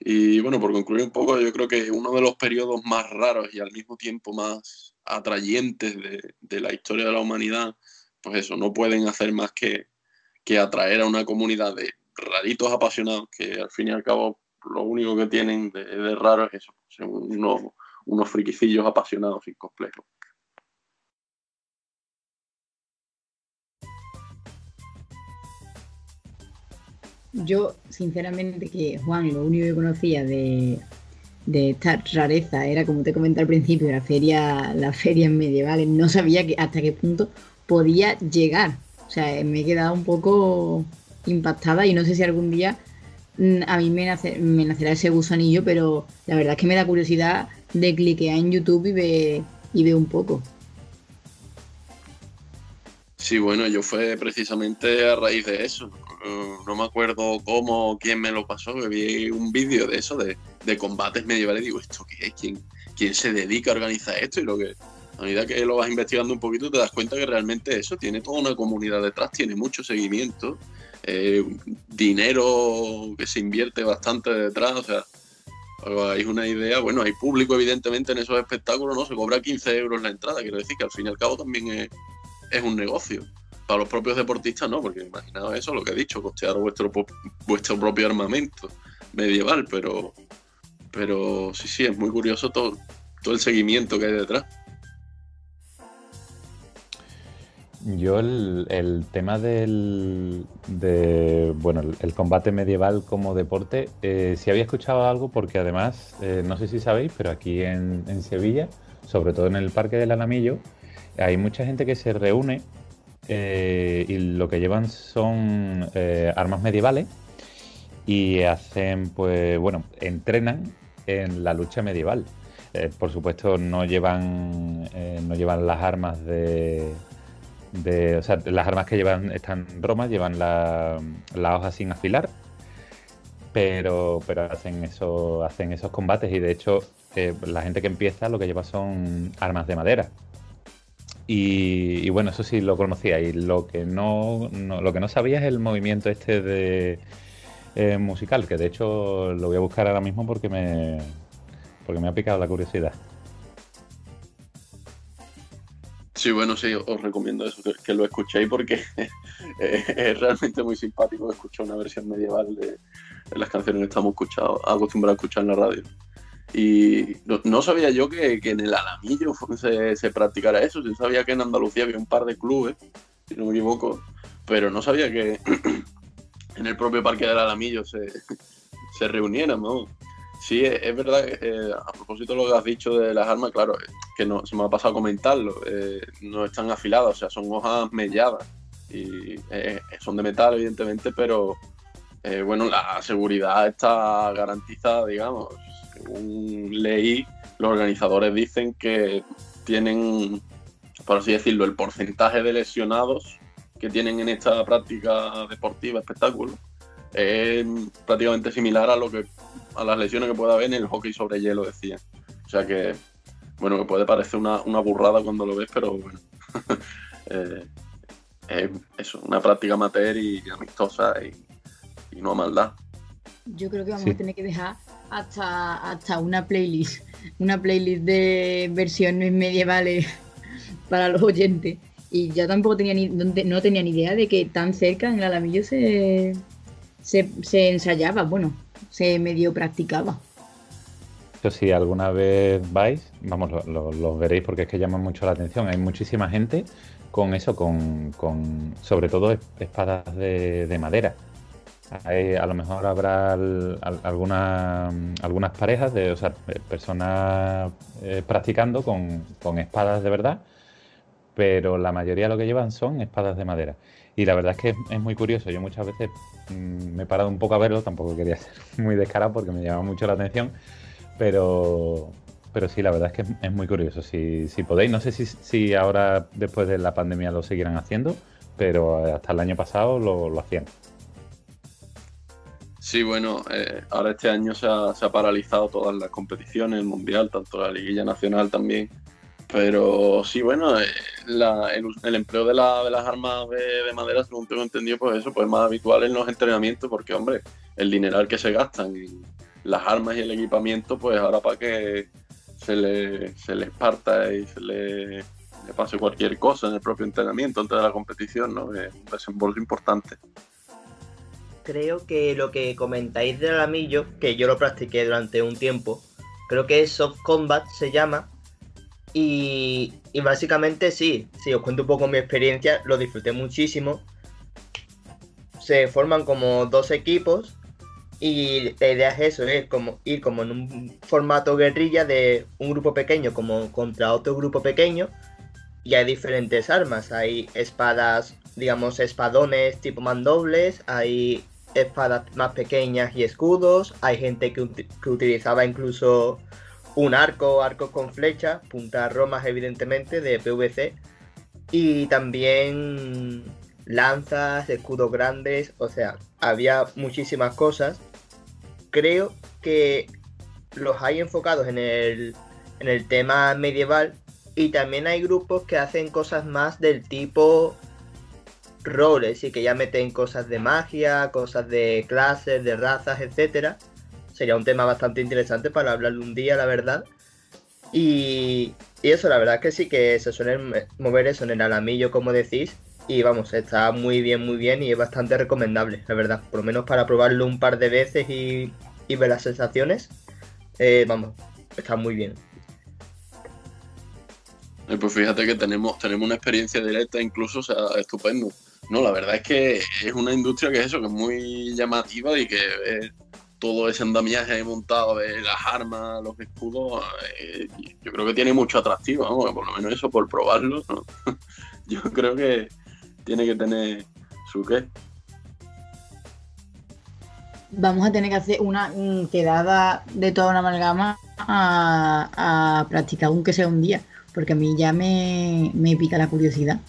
Y bueno, por concluir un poco, yo creo que uno de los periodos más raros y al mismo tiempo más atrayentes de, la historia de la humanidad pues eso, no pueden hacer más que, atraer a una comunidad de raritos apasionados que al fin y al cabo lo único que tienen de, raro es eso, unos, unos friquicillos apasionados y complejos. Yo, sinceramente, que Juan, lo único que conocía de, de esta rareza era, como te comenté al principio, la feria, las ferias medievales. No sabía que, hasta qué punto podía llegar. O sea, me he quedado un poco impactada y no sé si algún día mm, a mí me, nacerá ese gusanillo, pero la verdad es que me da curiosidad de cliquear en YouTube y ver, y un poco. Sí, bueno, yo fue precisamente a raíz de eso. No me acuerdo cómo, quién me lo pasó, que vi un vídeo de eso, de, combates medievales. Digo, ¿esto qué es? ¿Quién, ¿Quién se dedica a organizar esto? Y lo que a medida que lo vas investigando un poquito, te das cuenta que realmente eso tiene toda una comunidad detrás, tiene mucho seguimiento, eh, dinero que se invierte bastante detrás, o sea, hay una idea, bueno, hay público evidentemente en esos espectáculos, ¿no? Se cobra 15 euros la entrada, quiero decir que al fin y al cabo también es, un negocio. Para los propios deportistas no, porque imaginaos eso, lo que he dicho, costear vuestro, vuestro propio armamento medieval, pero, pero sí, sí, es muy curioso todo, todo el seguimiento que hay detrás. Yo el, tema del de, bueno, el, combate medieval como deporte, eh, sí había escuchado algo porque además, eh, no sé si sabéis, pero aquí en, Sevilla, sobre todo en el Parque del Alamillo, hay mucha gente que se reúne eh, y lo que llevan son eh, armas medievales y hacen, pues, bueno, entrenan en la lucha medieval. por supuesto, no llevan, no llevan las armas de de, o sea, las armas que llevan están romas, llevan la, la hoja sin afilar, pero, pero hacen, eso, hacen esos combates y de hecho eh, la gente que empieza lo que lleva son armas de madera. Y, bueno, eso sí lo conocía y lo que no, lo que no sabía es el movimiento este de eh, musical, que de hecho lo voy a buscar ahora mismo porque me, porque me ha picado la curiosidad. Sí, bueno, sí, os recomiendo eso, que, lo escuchéis porque es realmente muy simpático escuchar una versión medieval de, las canciones que estamos acostumbrados a escuchar en la radio. Y no, sabía yo que, en el Alamillo se, se, practicara eso. Yo sabía que en Andalucía había un par de clubes, si no me equivoco, pero no sabía que en el propio Parque del Alamillo se, se reunieran. ¿no? Sí, es, verdad, eh, a propósito de lo que has dicho de las armas, claro, que no, se me ha pasado a comentarlo, eh, no están afiladas, o sea, son hojas melladas y eh, son de metal, evidentemente, pero bueno, la seguridad está garantizada, digamos según leí, los organizadores dicen que tienen, por así decirlo, el porcentaje de lesionados que tienen en esta práctica deportiva, espectáculo, es prácticamente similar a lo que a las lesiones que puede haber en el hockey sobre hielo, decía. O sea que, bueno, que puede parecer una, burrada cuando lo ves, pero bueno. eh, es eso, una práctica amateur y amistosa y, y no a maldad. Yo creo que vamos a tener que dejar hasta, hasta una playlist, una playlist de versiones medievales para los oyentes. Y ya tampoco tenía ni, no tenía ni idea de que tan cerca en el Alamillo se, se, ensayaba, bueno, se medio practicaba. si alguna vez vais, vamos, lo, veréis porque es que llama mucho la atención. Hay muchísima gente con eso, con, con sobre todo espadas de madera a lo mejor habrá algunas parejas de o sea, personas eh, practicando con, espadas de verdad, pero la mayoría lo que llevan son espadas de madera. Y la verdad es que es, muy curioso. Yo muchas veces mm, me he parado un poco a verlo, tampoco quería ser muy descarado porque me llama mucho la atención, pero, pero sí, la verdad es que es, muy curioso. Si, si, podéis, no sé si, si ahora después de la pandemia lo seguirán haciendo, pero hasta el año pasado lo, lo hacían. Sí, bueno, eh, ahora este año se ha, paralizado todas las competiciones, el mundial, tanto la liguilla nacional también. Pero sí, bueno, eh, el, empleo de, las armas de, madera, según tengo entendido, pues eso pues es más habitual en los entrenamientos, porque, hombre, el dineral que se gastan en las armas y el equipamiento, pues ahora para que se le, se les parta y se le, pase cualquier cosa en el propio entrenamiento antes de la competición, ¿no? Es un desembolso importante creo que lo que comentáis del alamillo, que yo lo practiqué durante un tiempo, creo que es Soft Combat se llama. Y, básicamente sí, si os cuento un poco mi experiencia, lo disfruté muchísimo. Se forman como dos equipos y la idea es eso, es como ir como en un formato guerrilla de un grupo pequeño como contra otro grupo pequeño. Y hay diferentes armas, hay espadas, digamos, espadones tipo mandobles, hay espadas más pequeñas y escudos. Hay gente que, utilizaba incluso un arco, arcos con flecha, puntas romas evidentemente de PVC. Y también lanzas, escudos grandes, o sea, había muchísimas cosas. Creo que los hay enfocados en el, en el tema medieval y también hay grupos que hacen cosas más del tipo roles y que ya meten cosas de magia, cosas de clases, de razas, etcétera. Sería un tema bastante interesante para hablarlo un día, la verdad. Y, eso, la verdad es que sí que se suelen mover eso en el alamillo, como decís. Y vamos, está muy bien, muy bien y es bastante recomendable, la verdad. Por lo menos para probarlo un par de veces y, ver las sensaciones. Eh, vamos, está muy bien. Pues fíjate que tenemos, tenemos una experiencia directa, incluso, o sea, estupendo. No, la verdad es que es una industria que es eso, que es muy llamativa y que todo ese andamiaje montado de las armas, los escudos, eh, yo creo que tiene mucho atractivo, por lo menos eso por probarlo, yo creo que tiene que tener su qué. Vamos a tener que hacer una quedada de toda una amalgama a, practicar aunque sea un día, porque a mí ya me, pica la curiosidad.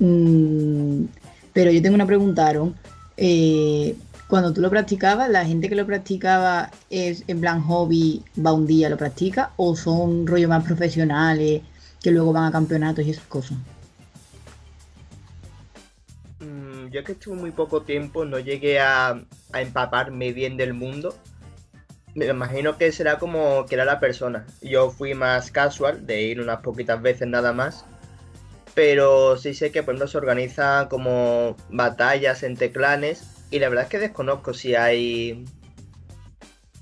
Mm, pero yo tengo una pregunta, Aaron. Eh, cuando tú lo practicabas, la gente que lo practicaba es en plan hobby, va un día, lo practica, o son rollo más profesionales que luego van a campeonatos y esas cosas. Mm, yo que estuve muy poco tiempo, no llegué a, a empaparme bien del mundo. Me imagino que será como que era la persona. Yo fui más casual, de ir unas poquitas veces nada más. Pero sí sé que por ejemplo se organizan como batallas entre clanes. Y la verdad es que desconozco si hay.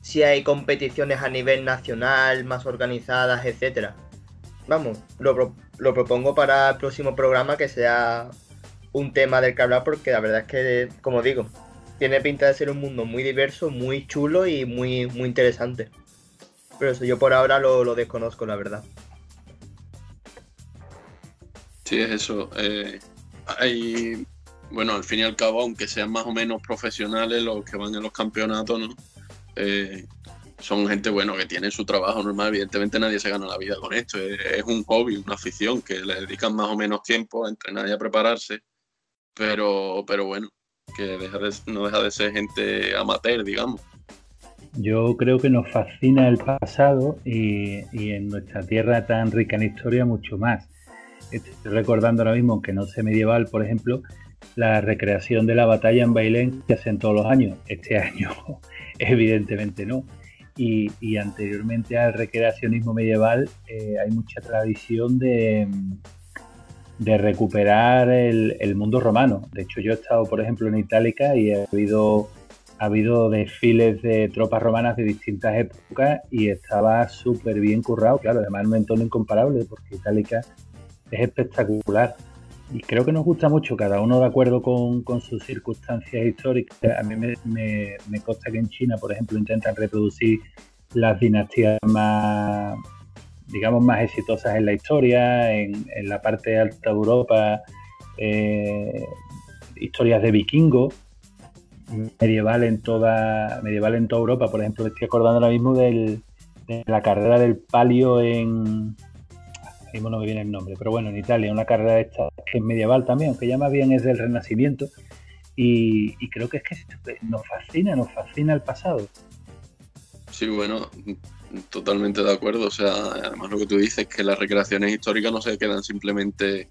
si hay competiciones a nivel nacional, más organizadas, etcétera. Vamos, lo, lo propongo para el próximo programa que sea un tema del que hablar porque la verdad es que, como digo, tiene pinta de ser un mundo muy diverso, muy chulo y muy, muy interesante. Pero eso yo por ahora lo, lo desconozco, la verdad. Sí, es eso. eh, hay, bueno, al fin y al cabo, aunque sean más o menos profesionales los que van en los campeonatos. Eh, son gente, bueno, que tiene su trabajo normal. Evidentemente nadie se gana la vida con esto. Es, es un hobby, una afición que le dedican más o menos tiempo a entrenar y a prepararse. Pero, pero bueno, que deja de- no deja de ser gente amateur, digamos. Yo creo que nos fascina el pasado y en nuestra tierra tan rica en historia mucho más. Estoy recordando ahora mismo, aunque no sé medieval, por ejemplo, la recreación de la batalla en Bailén que hacen todos los años. Este año, evidentemente no. Y, anteriormente al recreacionismo medieval eh, hay mucha tradición de, recuperar el, el mundo romano. De hecho, yo he estado, por ejemplo, en Itálica y ha habido ha habido desfiles de tropas romanas de distintas épocas y estaba súper bien currado, claro, además en un entorno incomparable porque Itálica es espectacular y creo que nos gusta mucho, cada uno de acuerdo con, sus circunstancias históricas. A mí me, me, me consta que en China, por ejemplo, intentan reproducir las dinastías más, digamos, más exitosas en la historia, en, la parte alta de Europa, eh, historias de vikingos medieval en toda medieval en toda Europa. Por ejemplo, me estoy acordando ahora mismo de la carrera del palio en mismo no me viene el nombre, pero bueno, en Italia, una carrera esta que es medieval también, aunque ya más bien es del Renacimiento. Y, creo que es que nos fascina, nos fascina el pasado. Sí, bueno, totalmente de acuerdo. O sea, además lo que tú dices, que las recreaciones históricas no se quedan simplemente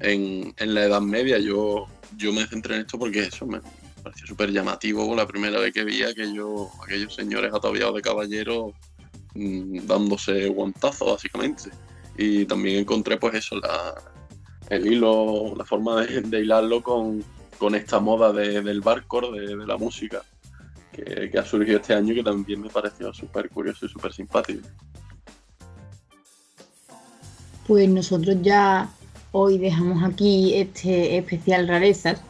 en, en la Edad Media. Yo, yo me centré en esto porque eso me pareció súper llamativo la primera vez que vi a aquellos, aquellos señores ataviados de caballeros mmm, dándose guantazos, básicamente. Y también encontré, pues eso, el hilo, la forma de, hilarlo con, con, esta moda de, del barcore, de, la música que, que, ha surgido este año que también me pareció súper curioso y súper simpático. Pues nosotros ya hoy dejamos aquí este especial rarezas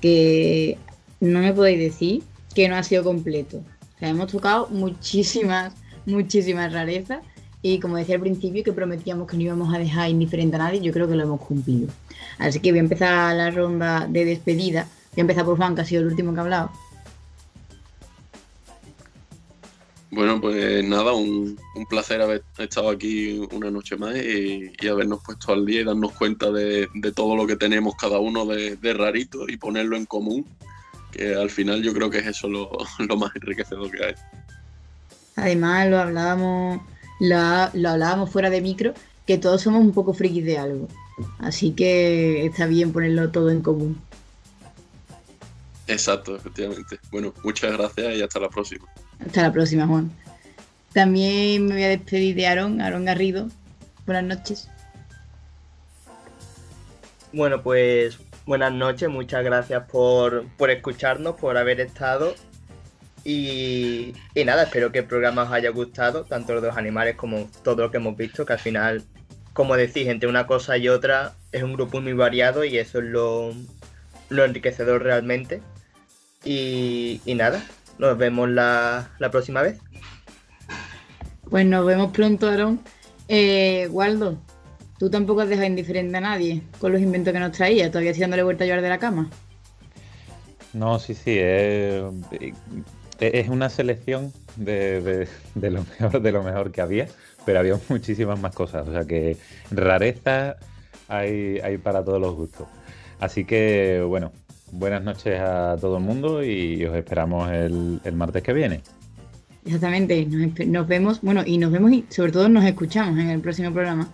que no me podéis decir que no ha sido completo. O sea, hemos tocado muchísimas, muchísimas rarezas y como decía al principio que prometíamos que no íbamos a dejar indiferente a nadie, yo creo que lo hemos cumplido. Así que voy a empezar la ronda de despedida. Voy a empezar por Juan, que ha sido el último que ha hablado. Bueno, pues nada, un, un, placer haber estado aquí una noche más y, y habernos puesto al día y darnos cuenta de, de todo lo que tenemos cada uno de, de, rarito y ponerlo en común, que al final yo creo que es eso lo, lo más enriquecedor que hay. Además, lo hablábamos, lo, lo hablábamos fuera de micro, que todos somos un poco frikis de algo. Así que está bien ponerlo todo en común. Exacto, efectivamente. Bueno, muchas gracias y hasta la próxima. Hasta la próxima, Juan. También me voy a despedir de Aaron, Aaron Garrido. Buenas noches. Bueno, pues buenas noches, muchas gracias por, por escucharnos, por haber estado. Y, y, nada, espero que el programa os haya gustado, tanto los dos animales como todo lo que hemos visto, que al final, como decís, entre una cosa y otra es un grupo muy variado y eso es lo, lo enriquecedor realmente. Y, y, nada, nos vemos la, la, próxima vez. Pues nos vemos pronto, Aaron. Eh, Waldo, tú tampoco has dejado indiferente a nadie con los inventos que nos traía, todavía estoy dándole vuelta a llevar de la cama. No, sí, sí, es, es una selección de, de, lo mejor de lo mejor que había, pero había muchísimas más cosas, o sea que rareza hay, hay para todos los gustos. Así que, bueno, buenas noches a todo el mundo y os esperamos el, martes que viene. Exactamente, nos, nos, vemos, bueno, y nos vemos y sobre todo nos escuchamos en el próximo programa.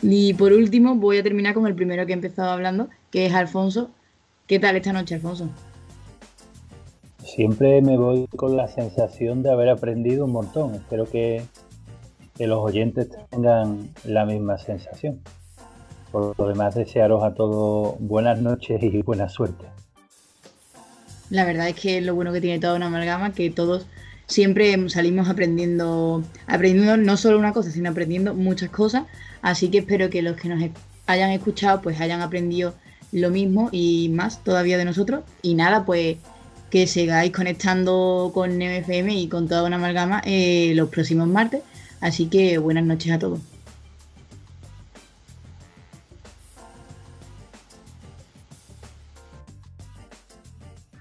Y por último, voy a terminar con el primero que he empezado hablando, que es Alfonso. ¿Qué tal esta noche, Alfonso? Siempre me voy con la sensación de haber aprendido un montón. Espero que, los oyentes tengan la misma sensación. Por lo demás, desearos a todos buenas noches y buena suerte. La verdad es que lo bueno que tiene toda una amalgama, que todos siempre salimos aprendiendo, aprendiendo no solo una cosa, sino aprendiendo muchas cosas. Así que espero que los que nos hayan escuchado, pues hayan aprendido lo mismo y más todavía de nosotros. Y nada, pues que sigáis conectando con MFM y con toda una amalgama eh, los próximos martes. Así que buenas noches a todos.